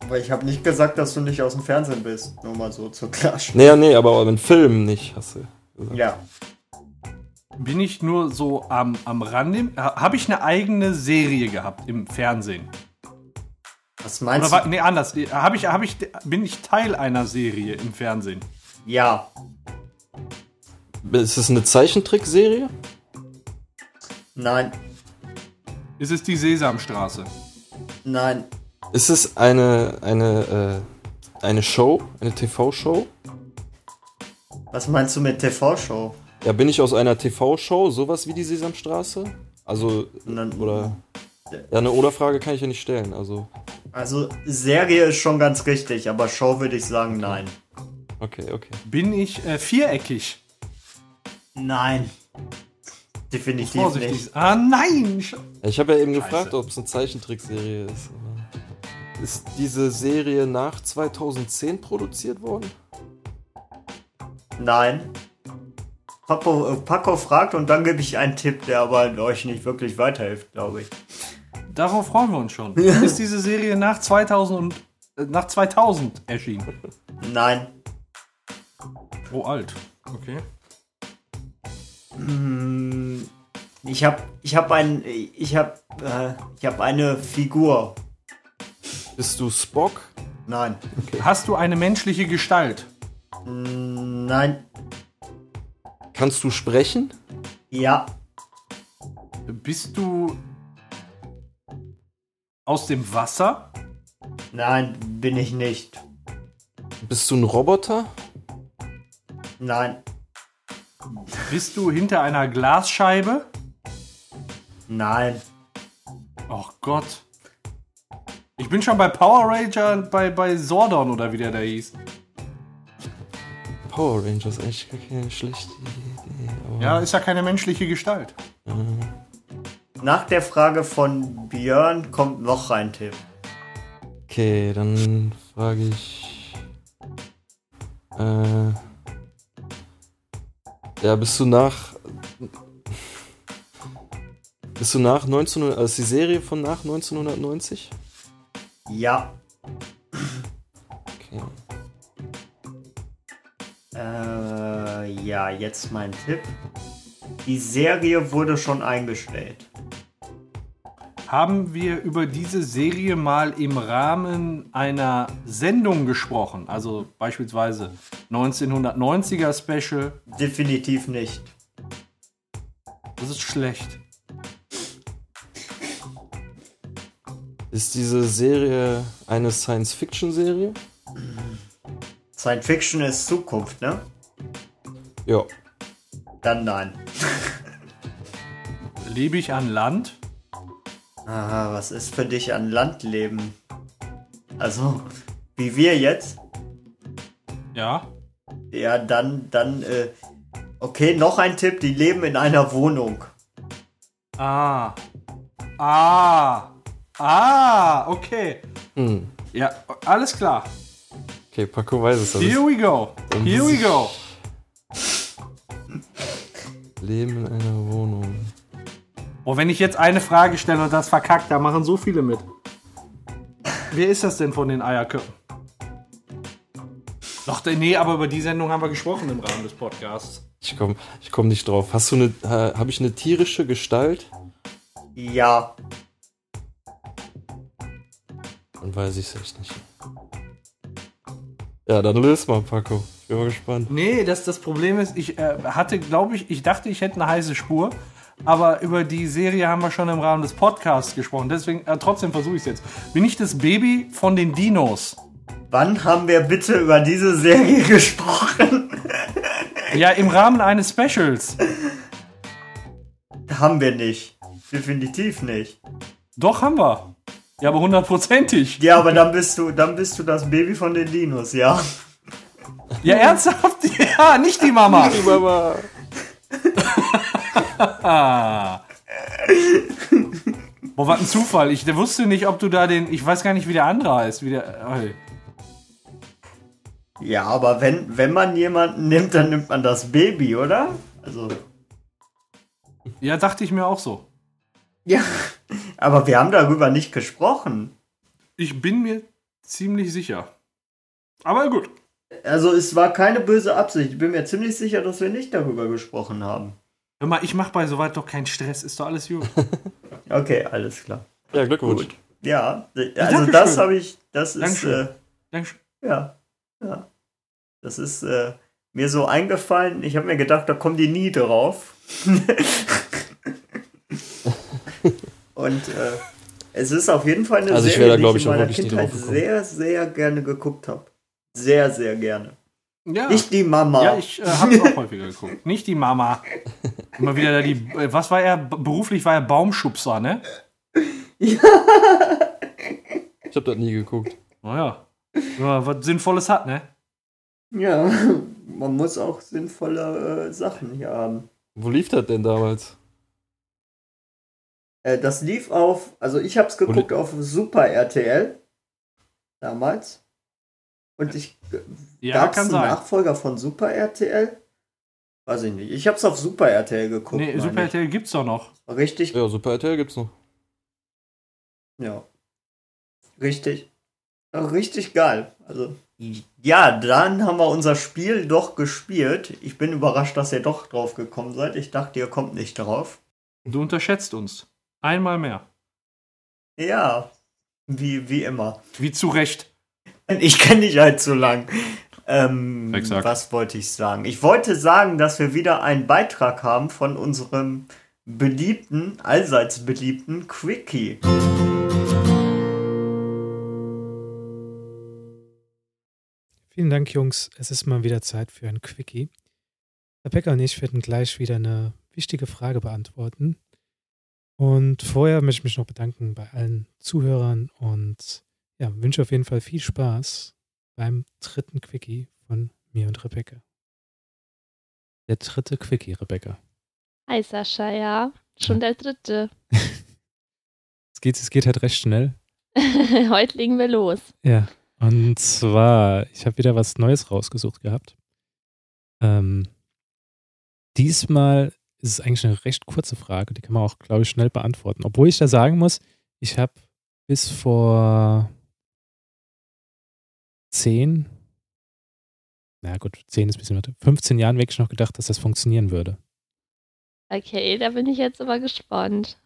Aber ich habe nicht gesagt, dass du nicht aus dem Fernsehen bist. Nur mal so zur Klarstellung. Nee, ja, nee, aber in Filmen nicht, hast du. gesagt. Ja. Bin ich nur so am, am Rande? Habe ich eine eigene Serie gehabt im Fernsehen? Was Oder meinst war, du? nee, anders. Hab ich, hab ich, bin ich Teil einer Serie im Fernsehen? Ja. Ist es eine Zeichentrickserie? Nein. Ist es die Sesamstraße? Nein. Ist es eine, eine, äh, eine Show, eine TV-Show? Was meinst du mit TV-Show? Ja, bin ich aus einer TV-Show, sowas wie die Sesamstraße? Also, Dann- oder. Ja, eine Oder-Frage kann ich ja nicht stellen. Also, Also Serie ist schon ganz richtig, aber Show würde ich sagen nein. okay, okay. Bin ich äh, viereckig? Nein. Definitiv Vorsichtig. nicht. Ah, nein! Ich habe ja eben Scheiße. gefragt, ob es eine Zeichentrickserie ist. Ist diese Serie nach 2010 produziert worden? Nein. Paco, äh, Paco fragt und dann gebe ich einen Tipp, der aber euch nicht wirklich weiterhilft, glaube ich. Darauf freuen wir uns schon. Ist diese Serie nach 2000 und, äh, nach 2000 erschienen? Nein. Oh, alt. Okay. Hm, Ich habe ich hab ein ich habe äh, ich habe eine Figur. Bist du Spock? Nein. Hast du eine menschliche Gestalt? Hm, Nein. Kannst du sprechen? Ja. Bist du aus dem Wasser? Nein, bin ich nicht. Bist du ein Roboter? Nein. Bist du hinter einer Glasscheibe? Nein. Oh Gott. Ich bin schon bei Power Ranger und bei, bei Sordon oder wie der da hieß. Power Rangers, echt gar keine schlechte Idee. Aber Ja, ist ja keine menschliche Gestalt. Nach der Frage von Björn kommt noch ein Tipp. Okay, dann frage ich. Äh, ja, bist du nach. Bist du nach 1900. Also ist die Serie von nach 1990? Ja. Okay. Ja, jetzt mein Tipp. Die Serie wurde schon eingestellt. Haben wir über diese Serie mal im Rahmen einer Sendung gesprochen? Also beispielsweise 1990er Special. Definitiv nicht. Das ist schlecht. Ist diese Serie eine Science-Fiction-Serie? Science Fiction ist Zukunft, ne? Ja. Dann nein. Lebe ich an Land? Ah, was ist für dich an Land leben? Also, wie wir jetzt? Ja. Ja, dann, dann, äh, okay, noch ein Tipp, die leben in einer Wohnung. Ah. Ah. Ah, okay. Hm. Ja, alles klar. Okay, Paco weiß es. aber Here we go. Here we go. Leben in einer Wohnung. Oh, wenn ich jetzt eine Frage stelle und das verkackt, da machen so viele mit. Wer ist das denn von den Eierköpfen? Doch, nee, aber über die Sendung haben wir gesprochen im Rahmen des Podcasts. Ich komme ich komm nicht drauf. Hast du eine. Ha, Habe ich eine tierische Gestalt? Ja, Dann weiß ich es echt nicht. Ja, dann löst mal, Paco. Ich bin mal gespannt. Nee, das, das Problem ist, ich äh, hatte, glaube ich, ich dachte, ich hätte eine heiße Spur. Aber über die Serie haben wir schon im Rahmen des Podcasts gesprochen. Deswegen, äh, trotzdem versuche ich es jetzt. Bin ich das Baby von den Dinos? wann haben wir bitte über diese Serie gesprochen? Ja, im Rahmen eines Specials. haben wir nicht. Definitiv nicht. Doch, haben wir. Ja, aber hundertprozentig. Ja, aber dann bist du, dann bist du das Baby von den Dinos, ja. Ja, ernsthaft? Ja, nicht die Mama. Mama. Ah. Boah, was ein Zufall. Ich wusste nicht, ob du da den. Ich weiß gar nicht, wie der andere heißt. Wie der, oh, Ja, aber wenn, wenn man jemanden nimmt, dann nimmt man das Baby, oder? Also. ja, dachte ich mir auch so. Ja. Aber wir haben darüber nicht gesprochen. Ich bin mir ziemlich sicher. Aber gut. Also es war keine böse Absicht. Ich bin mir ziemlich sicher, dass wir nicht darüber gesprochen haben. Hör mal, ich mach bei soweit doch keinen Stress. Ist doch alles gut. Okay, alles klar. Ja, Glückwunsch. Gut. Ja, also Dankeschön. das habe ich, das ist, Dankeschön. äh, Dankeschön. ja, ja. Das ist äh, mir so eingefallen. Ich habe mir gedacht, da kommen die nie drauf. Und äh, Es ist auf jeden Fall eine Also ich Serie, wäre da, die ich ich, in meiner Kindheit sehr, sehr gerne geguckt habe. Sehr, sehr gerne. Ja. Nicht die Mama. Ja, ich äh, habe auch häufiger geguckt. Nicht die Mama. Immer wieder da die. Äh, was war er? Beruflich war er Baumschubser, ne? Ich habe das nie geguckt. Naja. Ja, was Sinnvolles hat, ne? Ja, man muss auch sinnvolle äh, Sachen hier haben. Wo lief das denn damals? Äh, das lief auf, also ich habe es geguckt auf Super RTL damals. Und ich Ja, gab es kann einen sein. Nachfolger von Super RTL? Weiß ich nicht. Ich habe es auf Super RTL geguckt. Nee, Super ich. RTL gibt's doch noch. Richtig, Ja, Super RTL gibt's noch. ja. Richtig. Ja, Richtig geil. Also, ja, dann haben wir unser Spiel doch gespielt. Ich bin überrascht, dass ihr doch drauf gekommen seid. Ich dachte, ihr kommt nicht drauf. Du unterschätzt uns. Einmal mehr. Ja, wie, wie immer. Wie zu Recht. Ich kenne dich halt zu lang. Ähm, Exakt. was wollte ich sagen? Ich wollte sagen, dass wir wieder einen Beitrag haben von unserem beliebten, allseits beliebten Quickie. Vielen Dank, Jungs. Es ist mal wieder Zeit für ein Quickie. Herr Becker und ich werden gleich wieder eine wichtige Frage beantworten. Und vorher möchte ich mich noch bedanken bei allen Zuhörern und ja, wünsche auf jeden Fall viel Spaß beim dritten Quickie von mir und Rebecca. Der dritte Quickie, Rebecca. Hi Sascha, ja. Schon der dritte. Es geht, es geht halt recht schnell. Heute legen wir los. Ja, und zwar, ich habe wieder was Neues rausgesucht gehabt. Ähm, diesmal ist es eigentlich eine recht kurze Frage, die kann man auch, glaube ich, schnell beantworten. Obwohl ich da sagen muss, ich habe bis vor zehn, na gut, zehn ist ein bisschen, warte, 15 Jahren wirklich noch gedacht, dass das funktionieren würde. Okay, da bin ich jetzt aber gespannt.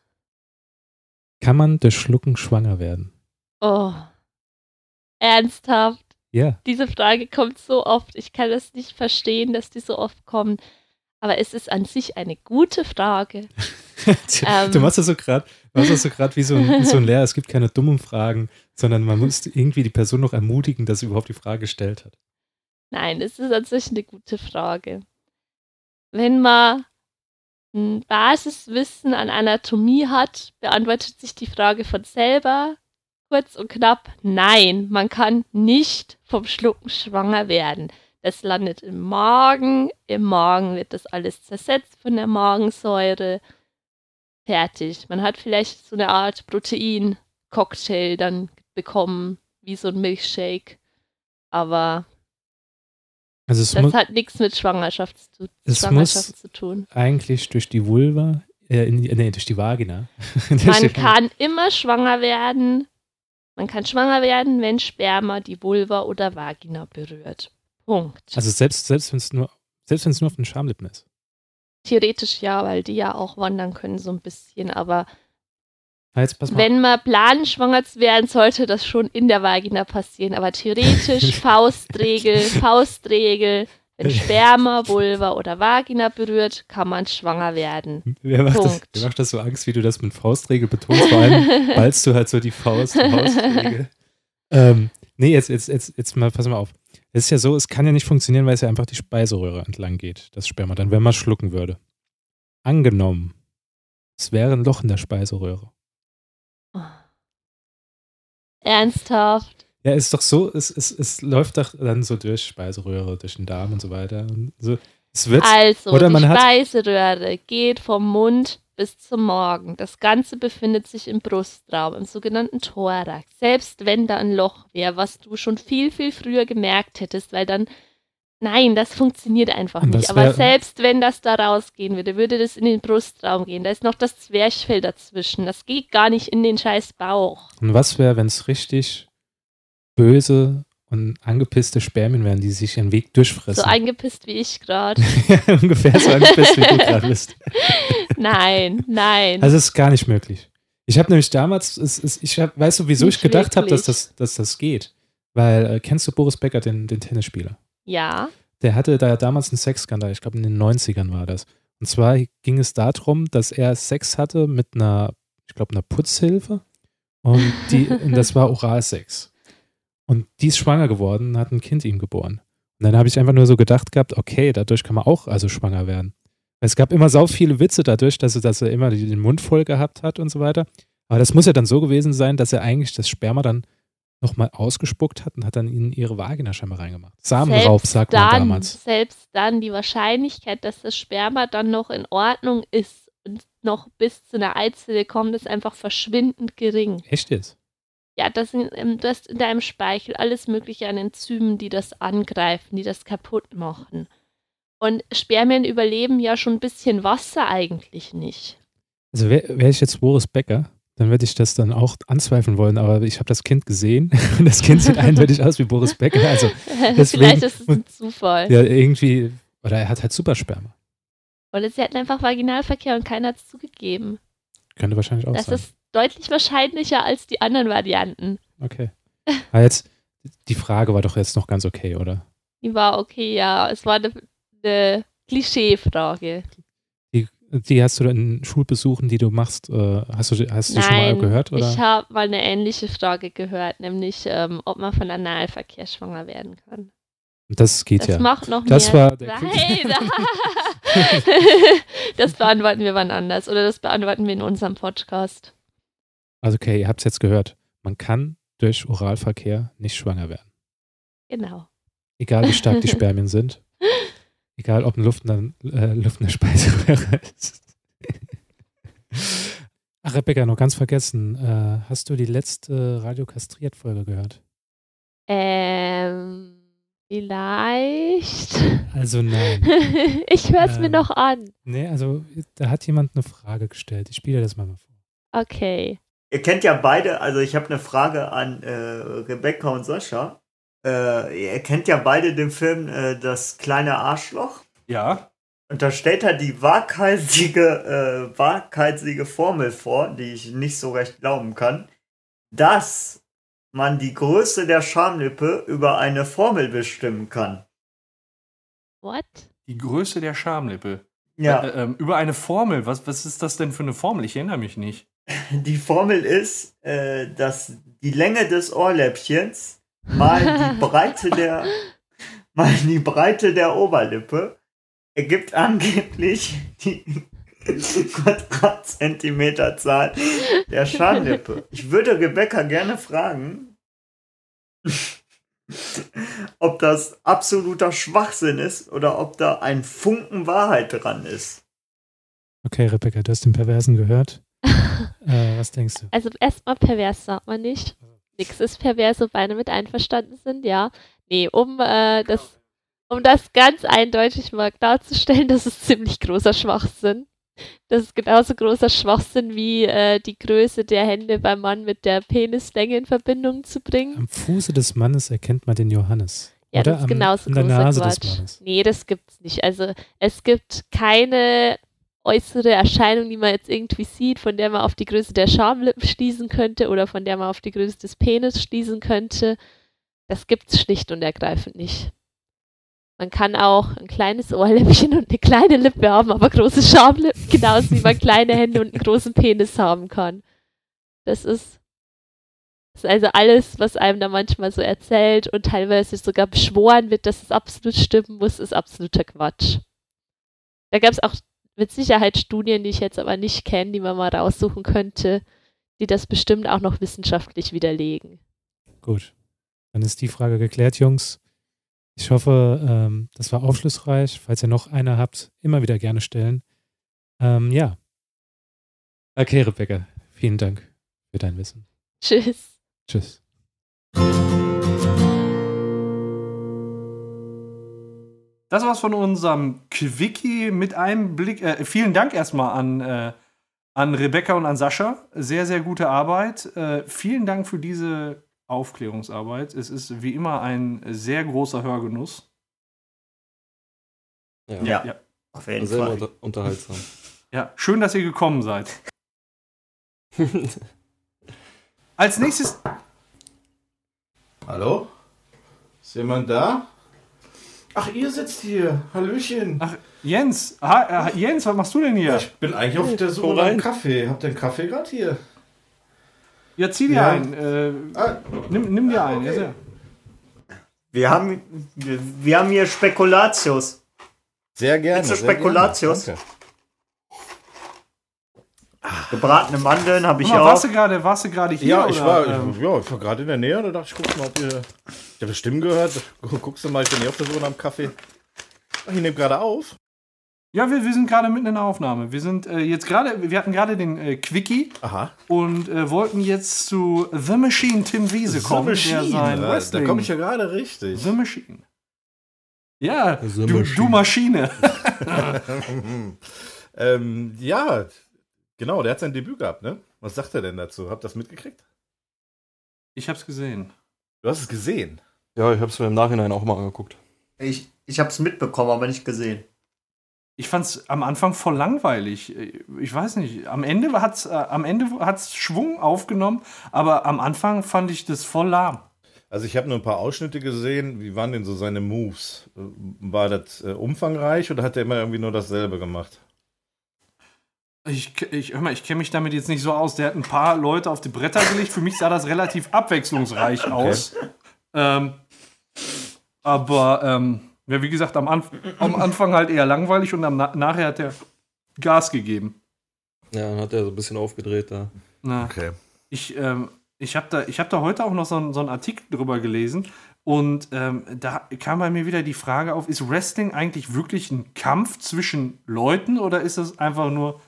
Kann man durch Schlucken schwanger werden? Oh. Ernsthaft. Ja. Diese Frage kommt so oft. Ich kann das nicht verstehen, dass die so oft kommt. Aber es ist an sich eine gute Frage. Ähm. du machst das so gerade, machst das so gerade wie so ein, so ein Lehrer. Es gibt keine dummen Fragen, sondern man muss irgendwie die Person noch ermutigen, dass sie überhaupt die Frage gestellt hat. Nein, es ist an sich eine gute Frage. Wenn man ein Basiswissen an Anatomie hat, beantwortet sich die Frage von selber. Kurz und knapp, nein, man kann nicht vom Schlucken schwanger werden. Das landet im Magen, im Magen wird das alles zersetzt von der Magensäure. Fertig. Man hat vielleicht so eine Art Protein-Cocktail dann bekommen, wie so ein Milkshake. Aber Also es das muss hat nichts mit Schwangerschaft zu, Es Schwangerschaft muss- zu tun. eigentlich durch die Vulva, äh, in die, nee, durch die Vagina. Man kann immer schwanger werden. Man kann schwanger werden, wenn Sperma die Vulva oder Vagina berührt. Punkt. Also selbst, selbst wenn es nur, selbst wenn es nur auf den Schamlippen ist. Theoretisch ja, weil die ja auch wandern können so ein bisschen. Aber mal. wenn man planen, schwanger zu werden, sollte das schon in der Vagina passieren. Aber theoretisch Faustregel, Faustregel. Wenn Sperma, Vulva oder Vagina berührt, kann man schwanger werden. Wer macht, das, Punkt. wer macht das so Angst, wie du das mit Faustregel betonst? Vor allem ballst du halt so die Faust, Faustregel. ähm, nee, jetzt, jetzt, jetzt, jetzt mal, pass mal auf. Es ist ja so, es kann ja nicht funktionieren, weil es ja einfach die Speiseröhre entlang geht, das Sperma, dann, wenn man schlucken würde. Angenommen, es wäre ein Loch in der Speiseröhre. Ernsthaft. Ja, ist doch so, es, es, es läuft doch dann so durch Speiseröhre, durch den Darm und so weiter. Und so. Es wird, Also, oder die man hat- Speiseröhre geht vom Mund bis zum Magen. Das Ganze befindet sich im Brustraum, im sogenannten Thorax. Selbst wenn da ein Loch wäre, was du schon viel, viel früher gemerkt hättest, weil dann, nein, das funktioniert einfach Und nicht. Aber selbst wenn das da rausgehen würde, würde das in den Brustraum gehen. Da ist noch das Zwerchfell dazwischen. Das geht gar nicht in den scheiß Bauch. und was wäre, wenn es richtig böse und angepisste Spermien wären, die sich ihren Weg durchfressen? So eingepisst wie ich gerade. Ungefähr so angepisst, wie du gerade bist. nein, nein. Also es ist gar nicht möglich. Ich habe nämlich damals, es, es, ich hab, weißt du, wieso Nicht ich gedacht habe, dass das, dass das geht? Weil, äh, kennst du Boris Becker, den, den Tennisspieler? ja. Der hatte da damals einen Sexskandal, ich glaube in den 90ern war das. Und zwar ging es darum, dass er Sex hatte mit einer, ich glaube, einer Putzhilfe. Und, die, und das war Oralsex. Und die ist schwanger geworden, hat ein Kind ihm geboren. Und dann habe ich einfach nur so gedacht gehabt, okay, dadurch kann man auch also schwanger werden. Es gab immer so viele Witze dadurch, dass er, dass er immer den Mund voll gehabt hat und so weiter. Aber das muss ja dann so gewesen sein, dass er eigentlich das Sperma dann nochmal ausgespuckt hat und hat dann in ihre Vagina scheinbar reingemacht. Samenraub, Selbst sagt man dann, damals. Selbst dann die Wahrscheinlichkeit, dass das Sperma dann noch in Ordnung ist und noch bis zu einer Eizelle kommt, ist einfach verschwindend gering. Echt jetzt? Ja, das ähm, du hast in deinem Speichel alles Mögliche an Enzymen, die das angreifen, die das kaputt machen. Und Spermien überleben ja schon ein bisschen Wasser eigentlich nicht. Also wäre wär ich jetzt Boris Becker, dann würde ich das dann auch anzweifeln wollen, aber ich habe das Kind gesehen und das Kind sieht eindeutig aus wie Boris Becker. Also Deswegen- Vielleicht ist es ein Zufall. ja, irgendwie, oder er hat halt Supersperma. Oder sie hatten einfach Vaginalverkehr und keiner hat es zugegeben. Könnte wahrscheinlich auch Das sein. ist deutlich wahrscheinlicher als die anderen Varianten. Okay. Aber jetzt, die Frage war doch jetzt noch ganz okay, oder? Die war okay, ja. Es war eine, eine Klischeefrage. Die, die hast du in Schulbesuchen, die du machst, äh, hast du, hast du schon mal Nein, gehört, oder? Ich habe mal eine ähnliche Frage gehört, nämlich ähm, ob man von Analverkehr schwanger werden kann. Das geht Das ja. macht noch Das mehr. war der Nein, das beantworten wir wann anders oder das beantworten wir in unserem Podcast. Also okay, ihr habt es jetzt gehört. Man kann durch Oralverkehr nicht schwanger werden. Genau. Egal wie stark die Spermien sind. Egal ob ein luftender, äh, luftender Speiseröhre ist. Ach, Rebecca, noch ganz vergessen. Äh, hast du die letzte Radio Kastriert-Folge gehört? Ähm, vielleicht. Also nein. ich höre es mir Ähm. noch an. Nee, also da hat jemand eine Frage gestellt. Ich spiele das mal mal vor. Okay. Ihr kennt ja beide, also ich habe eine Frage an äh, Rebecca und Sascha. Äh, ihr kennt ja beide den Film äh, Das kleine Arschloch. Ja. Und da stellt er die waghalsige, äh, waghalsige Formel vor, die ich nicht so recht glauben kann, dass man die Größe der Schamlippe über eine Formel bestimmen kann. What? Die Größe der Schamlippe. Ja, Äh, ähm, über eine Formel. Was, was ist das denn für eine Formel? Ich erinnere mich nicht. die Formel ist, äh, dass die Länge des Ohrläppchens mal die Breite der, mal die Breite der Oberlippe ergibt angeblich die Quadratzentimeterzahl der Schamlippe. Ich würde Rebecca gerne fragen, ob das absoluter Schwachsinn ist oder ob da ein Funken Wahrheit dran ist. Okay, Rebecca, du hast den Perversen gehört. Äh, was denkst du? Also erstmal pervers sagt man nicht. Nix ist pervers, wo beide mit einverstanden sind, ja. Nee, um äh, das um das ganz eindeutig mal klarzustellen, das ist ziemlich großer Schwachsinn. Das ist genauso großer Schwachsinn wie äh, die Größe der Hände beim Mann mit der Penislänge in Verbindung zu bringen. Am Fuße des Mannes erkennt man den Johannes. Ja, Oder das ist am, genauso an der großer Nase Quatsch. des Mannes. Nee, das gibt's nicht. Also es gibt keine äußere Erscheinung, die man jetzt irgendwie sieht, von der man auf die Größe der Schamlippen schließen könnte oder von der man auf die Größe des Penis schließen könnte. Das gibt's schlicht und ergreifend nicht. Man kann auch ein kleines Ohrläppchen und eine kleine Lippe haben, aber große Schamlippen, genauso wie man kleine Hände und einen großen Penis haben kann. Das ist, das ist also alles, was einem da manchmal so erzählt und teilweise sogar beschworen wird, dass es absolut stimmen muss, ist absoluter Quatsch. Da gab es auch mit Sicherheit Studien, die ich jetzt aber nicht kenne, die man mal raussuchen könnte, die das bestimmt auch noch wissenschaftlich widerlegen. Gut. Dann ist die Frage geklärt, Jungs. Ich hoffe, ähm, das war aufschlussreich. Falls ihr noch eine habt, immer wieder gerne stellen. Ähm, ja. Okay, Rebecca. Vielen Dank für dein Wissen. Tschüss. Tschüss. Das war's von unserem Quickie mit einem Blick. Äh, vielen Dank erstmal an, äh, an Rebecca und an Sascha. Sehr, sehr gute Arbeit. Äh, vielen Dank für diese Aufklärungsarbeit. Es ist wie immer ein sehr großer Hörgenuss. Ja. Ja, Ja. auf jeden Sehr Fall. unter unterhaltsam. Ja, schön, dass ihr gekommen seid. Als nächstes. Hallo? Ist jemand da? Ach, ihr sitzt hier. Hallöchen. Ach, Jens. Ha, äh, Jens, was machst du denn hier? Ich bin eigentlich auf der Suche nach einem Kaffee. Habt ihr einen Kaffee gerade hier? Ja, zieh dir Ja. ein. Äh, Ah, nimm, nimm dir ein. Ja, sehr. Wir haben, wir, wir haben hier Spekulatius. sehr gerne. Willst du sehr gerne. Spekulatius? Danke. Gebratene Mandeln habe ich mal, auch. warst du gerade, warst du gerade hier? Ja, ich oder, war, ähm, ich, ja, ich war gerade in der Nähe, da dachte ich, guck mal, ob ihr. Ich habe Stimmen gehört. Gu- Guckst du mal, ich bin hier auf der Suche nach einem Kaffee. Ich nehme gerade auf. Ja, wir, wir sind gerade mitten in der Aufnahme. Wir sind äh, jetzt gerade, wir hatten gerade den äh, Quickie Aha. und äh, wollten jetzt zu The Machine Tim Wiese kommen, der sein da, komme ich ja gerade richtig. The Machine. Ja, The du, Machine. du Maschine. ähm, ja, genau, der hat sein Debüt gehabt, ne? Was sagt er denn dazu? Habt ihr das mitgekriegt? Ich hab's gesehen. Du hast es gesehen. Ja, ich habe es mir im Nachhinein auch mal angeguckt. Ich, ich habe es mitbekommen, aber nicht gesehen. Ich fand's am Anfang voll langweilig. Ich weiß nicht. Am Ende hat's, äh, am Ende hat's Schwung aufgenommen, aber am Anfang fand ich das voll lahm. Also ich habe nur ein paar Ausschnitte gesehen. Wie waren denn so seine Moves? Äh, War das äh, umfangreich oder hat er immer irgendwie nur dasselbe gemacht? Ich, ich, hör mal, ich kenne mich damit jetzt nicht so aus. Der hat ein paar Leute auf die Bretter gelegt. Für mich sah das relativ abwechslungsreich aus. Ähm, aber, ähm, ja, wie gesagt, am, Anf am Anfang halt eher langweilig und am Na nachher hat er Gas gegeben. Ja, dann hat er so ein bisschen aufgedreht da. Na, Okay. ich ähm, ich habe da, ich hab da heute auch noch so, einen- so einen Artikel drüber gelesen und ähm, da kam bei mir wieder die Frage auf, ist Wrestling eigentlich wirklich ein Kampf zwischen Leuten oder ist das einfach nur,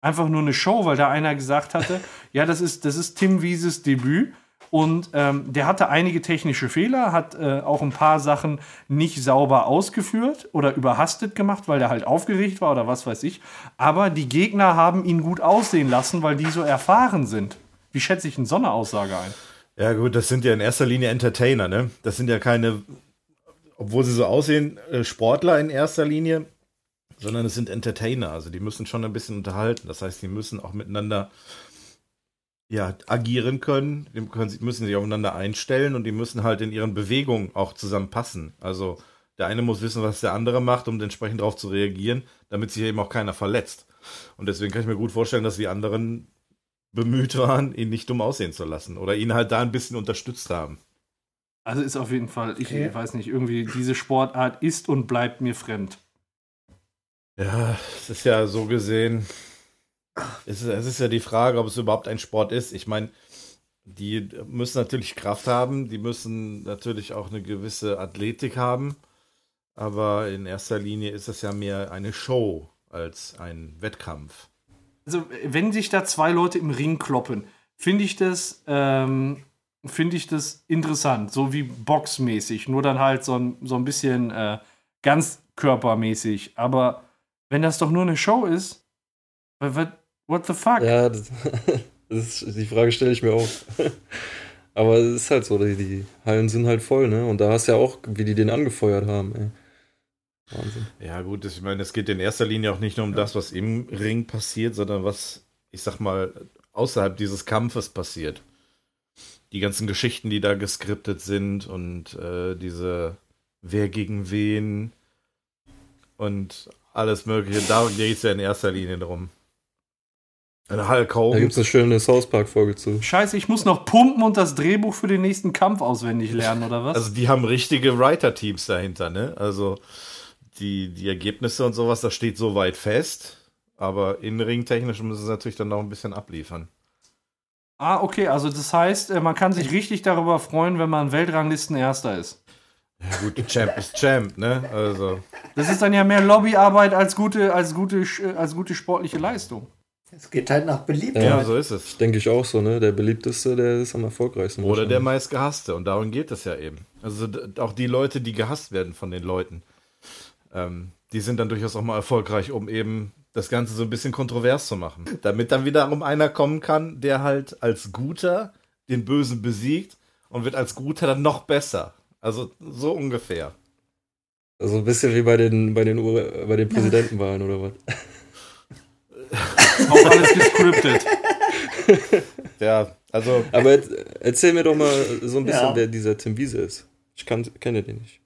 einfach nur eine Show, weil da einer gesagt hatte, ja, das ist, das ist Tim Wieses Debüt und ähm, der hatte einige technische Fehler, hat äh, auch ein paar Sachen nicht sauber ausgeführt oder überhastet gemacht, weil der halt aufgeregt war oder was weiß ich. Aber die Gegner haben ihn gut aussehen lassen, weil die so erfahren sind. Wie schätze ich eine Aussage ein? Ja gut, das sind ja in erster Linie Entertainer, ne? Das sind ja keine, obwohl sie so aussehen, äh, Sportler in erster Linie, sondern es sind Entertainer. Also die müssen schon ein bisschen unterhalten. Das heißt, die müssen auch miteinander ja, agieren können, die müssen sich aufeinander einstellen und die müssen halt in ihren Bewegungen auch zusammenpassen. Also der eine muss wissen, was der andere macht, um entsprechend darauf zu reagieren, damit sich eben auch keiner verletzt. Und deswegen kann ich mir gut vorstellen, dass die anderen bemüht waren, ihn nicht dumm aussehen zu lassen oder ihn halt da ein bisschen unterstützt haben. Also ist auf jeden Fall, ich Okay. weiß nicht, irgendwie diese Sportart ist und bleibt mir fremd. Ja, es ist ja so gesehen, es ist, es ist ja die Frage, ob es überhaupt ein Sport ist. Ich meine, die müssen natürlich Kraft haben, die müssen natürlich auch eine gewisse Athletik haben, aber in erster Linie ist es ja mehr eine Show als ein Wettkampf. Also, wenn sich da zwei Leute im Ring kloppen, finde ich das, ähm, finde ich das interessant, so wie boxmäßig, nur dann halt so ein, so ein bisschen äh, ganz körpermäßig. Aber wenn das doch nur eine Show ist, wa- what the fuck? Ja, das, das ist, die Frage stelle ich mir auch. Aber es ist halt so, die, die Hallen sind halt voll, ne? Und da hast du ja auch, wie die den angefeuert haben, ey. Wahnsinn. Ja, gut, ich meine, es geht in erster Linie auch nicht nur um das, was im Ring passiert, sondern was, ich sag mal, außerhalb dieses Kampfes passiert. Die ganzen Geschichten, die da geskriptet sind und äh, diese Wer gegen wen und alles Mögliche, da geht es ja in erster Linie drum. Ein Hulk Da gibt es eine schöne South Park-Folge zu. Scheiße, ich muss noch pumpen und das Drehbuch für den nächsten Kampf auswendig lernen, oder was? Also die haben richtige Writer-Teams dahinter, ne? Also die, die Ergebnisse und sowas, das steht so weit fest. Aber innenringtechnisch müssen sie natürlich dann noch ein bisschen abliefern. ah, okay, also das heißt, äh, man kann sich richtig darüber freuen, wenn man Weltranglisten-Erster ist. Ja gut, Champ ist Champ, ne? Also. Das ist dann ja mehr Lobbyarbeit als gute, als gute, sch- als gute sportliche Leistung. Es geht halt nach Beliebtheit. Ja, so ist es. Denke ich auch so, ne? Der beliebteste, der ist am erfolgreichsten. Oder der wahrscheinlich. meist gehasste. Und darum geht es ja eben. Also auch die Leute, die gehasst werden von den Leuten, ähm, die sind dann durchaus auch mal erfolgreich, um eben das Ganze so ein bisschen kontrovers zu machen. Damit dann wiederum einer kommen kann, der halt als Guter den Bösen besiegt und wird als Guter dann noch besser. Also so ungefähr. Also ein bisschen wie bei den, bei den, Ur bei den Präsidentenwahlen oder was? Auch alles gescriptet. Ja, also Aber jetzt, erzähl mir doch mal so ein bisschen, Ja. wer dieser Tim Wiese ist. Ich kann, kenne den nicht.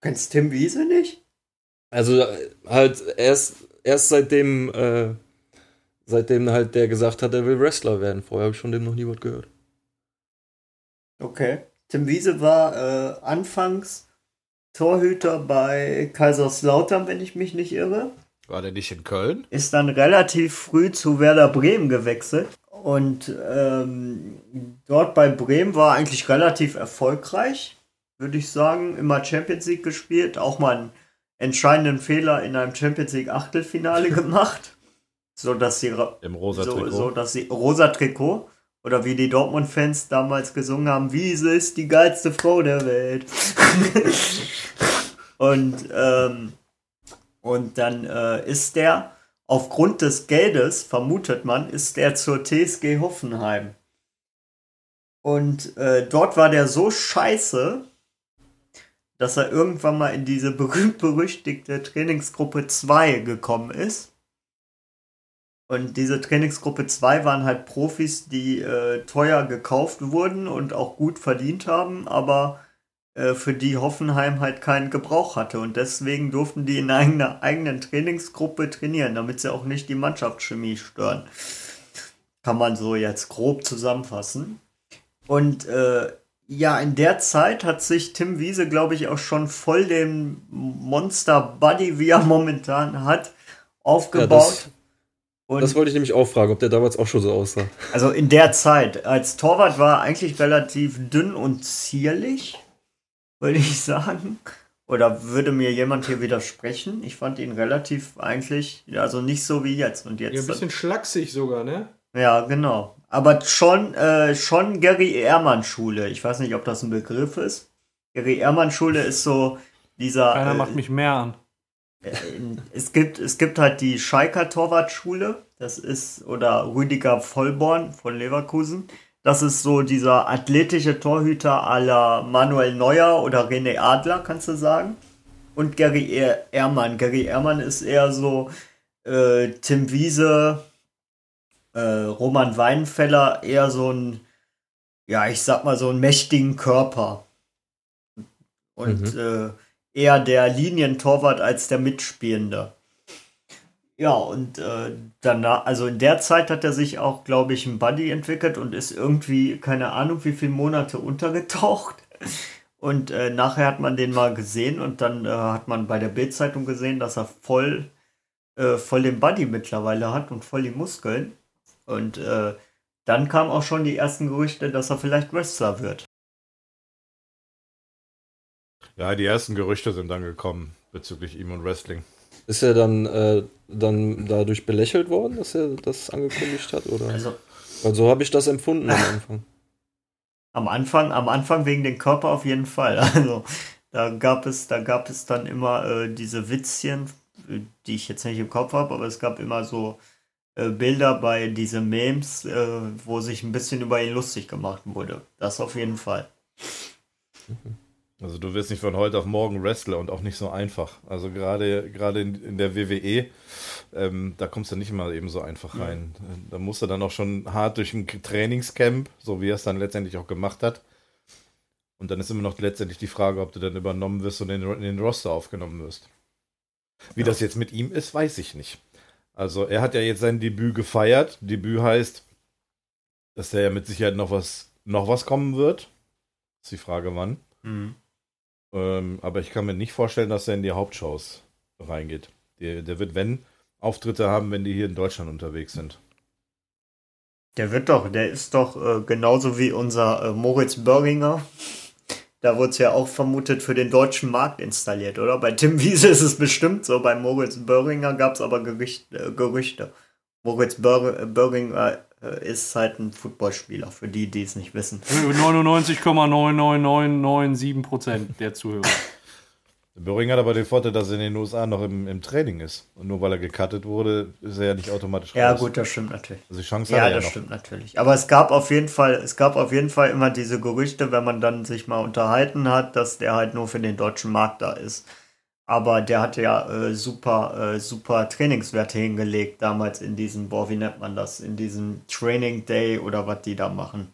Kennst Tim Wiese nicht? Also halt erst, erst seitdem, äh, seitdem halt der gesagt hat, er will Wrestler werden. Vorher habe ich von dem noch nie was gehört. Okay. Tim Wiese war äh, anfangs Torhüter bei Kaiserslautern, wenn ich mich nicht irre. War der nicht in Köln? Ist dann relativ früh zu Werder Bremen gewechselt. Und ähm, dort bei Bremen war eigentlich relativ erfolgreich, würde ich sagen. Immer Champions League gespielt, auch mal einen entscheidenden Fehler in einem Champions League Achtelfinale gemacht. So dass sie Im rosa so, Trikot. so dass sie rosa Trikot oder wie die Dortmund-Fans damals gesungen haben, Wiese ist die geilste Frau der Welt. und ähm, und dann äh, ist der aufgrund des Geldes vermutet man ist der zur TSG Hoffenheim. Und äh, dort war der so scheiße, dass er irgendwann mal in diese berühmt-berüchtigte Trainingsgruppe 2 gekommen ist. Und diese Trainingsgruppe 2 waren halt Profis, die äh, teuer gekauft wurden und auch gut verdient haben, aber für die Hoffenheim halt keinen Gebrauch hatte. Und deswegen durften die in einer eigenen Trainingsgruppe trainieren, damit sie auch nicht die Mannschaftschemie stören. Kann man so jetzt grob zusammenfassen. Und äh, ja, in der Zeit hat sich Tim Wiese, glaube ich, auch schon voll den Monster Buddy, wie er momentan hat, aufgebaut. Und das wollte ich nämlich auch fragen, ob der damals auch schon so aussah. Also in der Zeit. Als Torwart war er eigentlich relativ dünn und zierlich, würde ich sagen. Oder würde mir jemand hier widersprechen? Ich fand ihn relativ eigentlich, also nicht so wie jetzt. Und jetzt Ja, ein bisschen schlaksig sogar, ne? ja, genau. Aber schon, äh, schon Gary Ehrmann Schule. Ich weiß nicht, ob das ein Begriff ist. Gary Ehrmann Schule ist so dieser. Keiner äh, macht mich mehr an. in- es gibt, es gibt halt die Schalker Torwartschule, das ist, oder Rüdiger Vollborn von Leverkusen. Das ist so dieser athletische Torhüter la Manuel Neuer oder René Adler, kannst du sagen. Und Gary Er- Ehrmann. Gary Ehrmann ist eher so äh, Tim Wiese, äh, Roman Weidenfeller, eher so ein, ja, ich sag mal so einen mächtigen Körper. Und äh, eher der Linientorwart als der Mitspielende. Ja, und äh, danach, also in der Zeit hat er sich auch, glaube ich, ein Buddy entwickelt und ist irgendwie, keine Ahnung, wie viele Monate untergetaucht. Und äh, nachher hat man den mal gesehen und dann äh, hat man bei der Bildzeitung gesehen, dass er voll, äh, voll den Buddy mittlerweile hat und voll die Muskeln. Und äh, dann kamen auch schon die ersten Gerüchte, dass er vielleicht Wrestler wird. Ja, die ersten Gerüchte sind dann gekommen bezüglich ihm und Wrestling. Ist er dann, äh, dann dadurch belächelt worden, dass er das angekündigt hat? Oder? Also Weil so habe ich das empfunden am Anfang. Am Anfang, am Anfang wegen dem Körper auf jeden Fall. Also da gab es, da gab es dann immer äh, diese Witzchen, die ich jetzt nicht im Kopf habe, aber es gab immer so äh, Bilder bei diesen Memes, äh, wo sich ein bisschen über ihn lustig gemacht wurde. Das auf jeden Fall. Also du wirst nicht von heute auf morgen Wrestler und auch nicht so einfach. Also gerade gerade in, in der WWE, ähm, da kommst du nicht mal eben so einfach rein. Da musst du dann auch schon hart durch ein Trainingscamp, so wie er es dann letztendlich auch gemacht hat. Und dann ist immer noch letztendlich die Frage, ob du dann übernommen wirst und in, den- in den Roster aufgenommen wirst. Wie das jetzt mit ihm ist, weiß ich nicht. Also er hat ja jetzt sein Debüt gefeiert. Debüt heißt, dass da ja mit Sicherheit noch was, noch was kommen wird. Ist die Frage, wann. Ähm, aber ich kann mir nicht vorstellen, dass er in die Hauptshows reingeht. Der, der wird, wenn, Auftritte haben, wenn die hier in Deutschland unterwegs sind. Der wird doch, der ist doch äh, genauso wie unser äh, Moritz Börringer. Da wurde es ja auch vermutet für den deutschen Markt installiert, oder? Bei Tim Wiese ist es bestimmt so, bei Moritz Börringer gab es aber äh, Gerüchte. Moritz Bör, äh, ist halt ein Footballspieler, für die, die es nicht wissen. 99,99997 Prozent der Zuhörer. Der Böhring hat aber den Vorteil, dass er in den USA noch im, im Training ist. Und nur weil er gecuttet wurde, ist er ja nicht automatisch Ja, raus. gut, das stimmt natürlich. Also die Chance Ja, hat er ja das noch. stimmt natürlich. Aber es gab auf jeden Fall, es gab auf jeden Fall immer diese Gerüchte, wenn man dann sich mal unterhalten hat, dass der halt nur für den deutschen Markt da ist. Aber der hatte ja äh, super, äh, super Trainingswerte hingelegt damals in diesem, boah, wie nennt man das? In diesem Training Day oder was die da machen.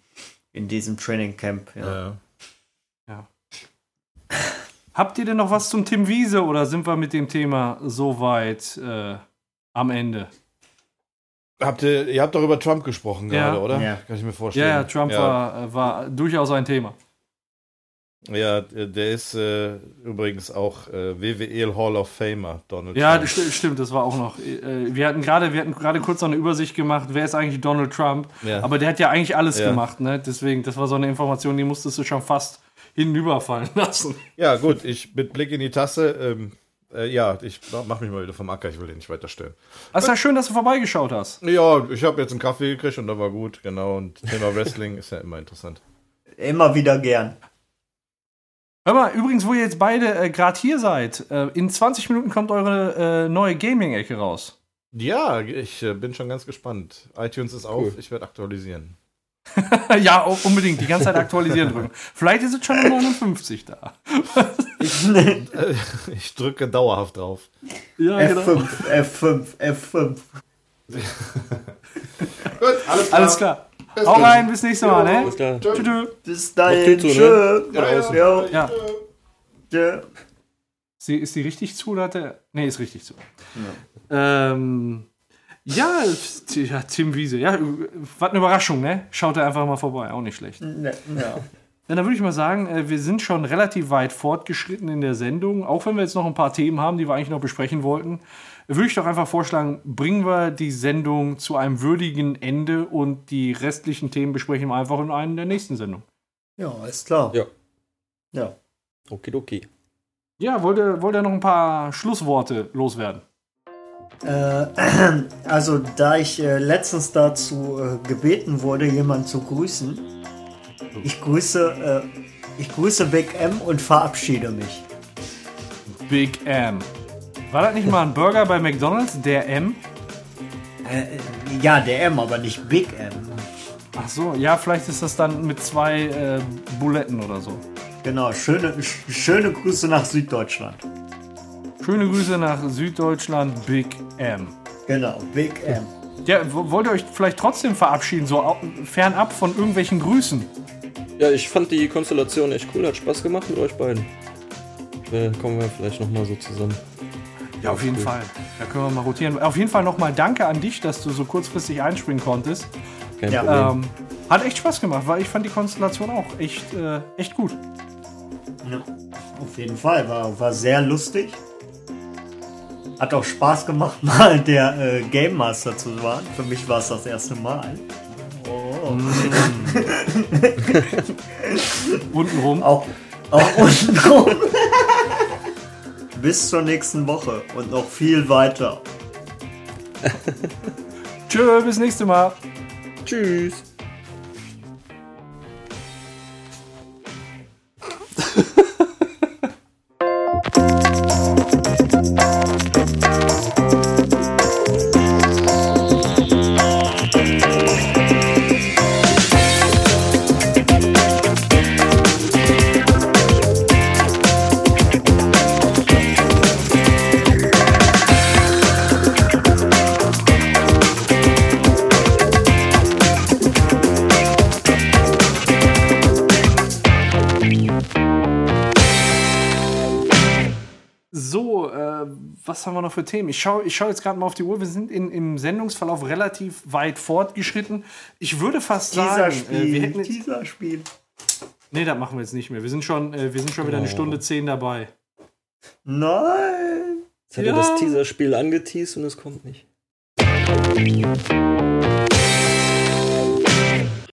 In diesem Training Camp. Ja. Ja. Habt ihr denn noch was zum Tim Wiese oder sind wir mit dem Thema soweit äh, am Ende? Habt ihr, ihr habt doch über Trump gesprochen Ja. gerade, oder? Ja. Kann ich mir vorstellen. Ja, ja, Trump War, äh, war durchaus ein Thema. Ja, äh, der ist äh, übrigens auch äh, WWE Hall of Famer, Donald Ja, Trump. das sti- stimmt, das war auch noch. äh, Wir hatten gerade, wir hatten gerade kurz noch eine Übersicht gemacht, wer ist eigentlich Donald Trump? Ja. Aber der hat ja eigentlich alles Ja. gemacht, ne? Deswegen, das war so eine Information, die musstest du schon fast hinüberfallen lassen. Ja, gut, ich mit Blick in die Tasse, ähm, äh, ja, ich mach mich mal wieder vom Acker, ich will den nicht weiter stören. Es ist ja schön, dass du vorbeigeschaut hast. Ja, ich habe jetzt einen Kaffee gekriegt und da war gut, genau. Und Thema Wrestling ist ja immer interessant. Immer wieder gern. Hör mal, übrigens, wo ihr jetzt beide äh, gerade hier seid, äh, in 20 Minuten kommt eure äh, neue Gaming-Ecke raus. Ja, ich äh, bin schon ganz gespannt. iTunes ist auf, Cool. ich werde aktualisieren. ja, unbedingt, die ganze Zeit aktualisieren drücken. Vielleicht ist es schon in 59 da. Äh, ich drücke dauerhaft drauf. Ja, F5, F5, F5. Gut, alles Alles klar. Hau rein, bis nächstes Mal, ne? Alles klar. Tschüss. tschüss. Bis dahin. so, Tschö. Ja, Ja. Ja. Tschö. Ist die, richtig zu oder hat der. Nee, ist richtig zu. Ähm, ja, ja, Tim Wiese. Ja, was eine Überraschung, ne? Schaut er einfach mal vorbei. Auch nicht schlecht. Ne, Ja. Ja, dann würde ich mal sagen, äh, wir sind schon relativ weit fortgeschritten in der Sendung. Auch wenn wir jetzt noch ein paar Themen haben, die wir eigentlich noch besprechen wollten, würde ich doch einfach vorschlagen, bringen wir die Sendung zu einem würdigen Ende und die restlichen Themen besprechen wir einfach in einer der nächsten Sendung. Ja, ist klar. Ja. Ja. Okidoki. Ja, wollt ihr, wollt ihr noch ein paar Schlussworte loswerden? Äh, also, da ich äh, letztens dazu äh, gebeten wurde, jemanden zu grüßen, ich grüße, äh, ich grüße Big M und verabschiede mich. Big M. War das nicht mal ein Burger bei McDonalds, der M? Äh, ja, der M, aber nicht Big M. Ach so, ja, vielleicht ist das dann mit zwei äh, Buletten oder so. Genau, schöne, sch schöne Grüße nach Süddeutschland. Schöne Grüße nach Süddeutschland, Big M. Genau, Big M. Ja, wollt ihr euch vielleicht trotzdem verabschieden, so fernab von irgendwelchen Grüßen? Ja, ich fand die Konstellation echt cool, hat Spaß gemacht mit euch beiden. Äh, kommen wir vielleicht nochmal so zusammen. Ja, auf jeden cool. Fall. Da können wir mal rotieren. Auf jeden Fall nochmal danke an dich, dass du so kurzfristig einspringen konntest. Kein Ja. Ähm, hat echt Spaß gemacht, weil ich fand die Konstellation auch echt, äh, echt gut. Ja, auf jeden Fall, war, war sehr lustig. Hat auch Spaß gemacht, mal der äh, Game Master zu sein. Für mich war es das erste Mal. Oh. Untenrum. Auch, auch untenrum. Bis zur nächsten Woche und noch viel weiter. Tschö, bis nächste Mal. Tschüss. Noch für Themen? Ich schaue ich schau jetzt gerade mal auf die Uhr. Wir sind in, im Sendungsverlauf relativ weit fortgeschritten. Ich würde fast sagen, äh, wir hätten dieser Spiel. Nee, das machen wir jetzt nicht mehr. Wir sind schon, äh, wir sind schon wieder eine Oh. Stunde zehn dabei. Nein. Jetzt hat Ja. er das Teaserspiel angeteased und es kommt nicht.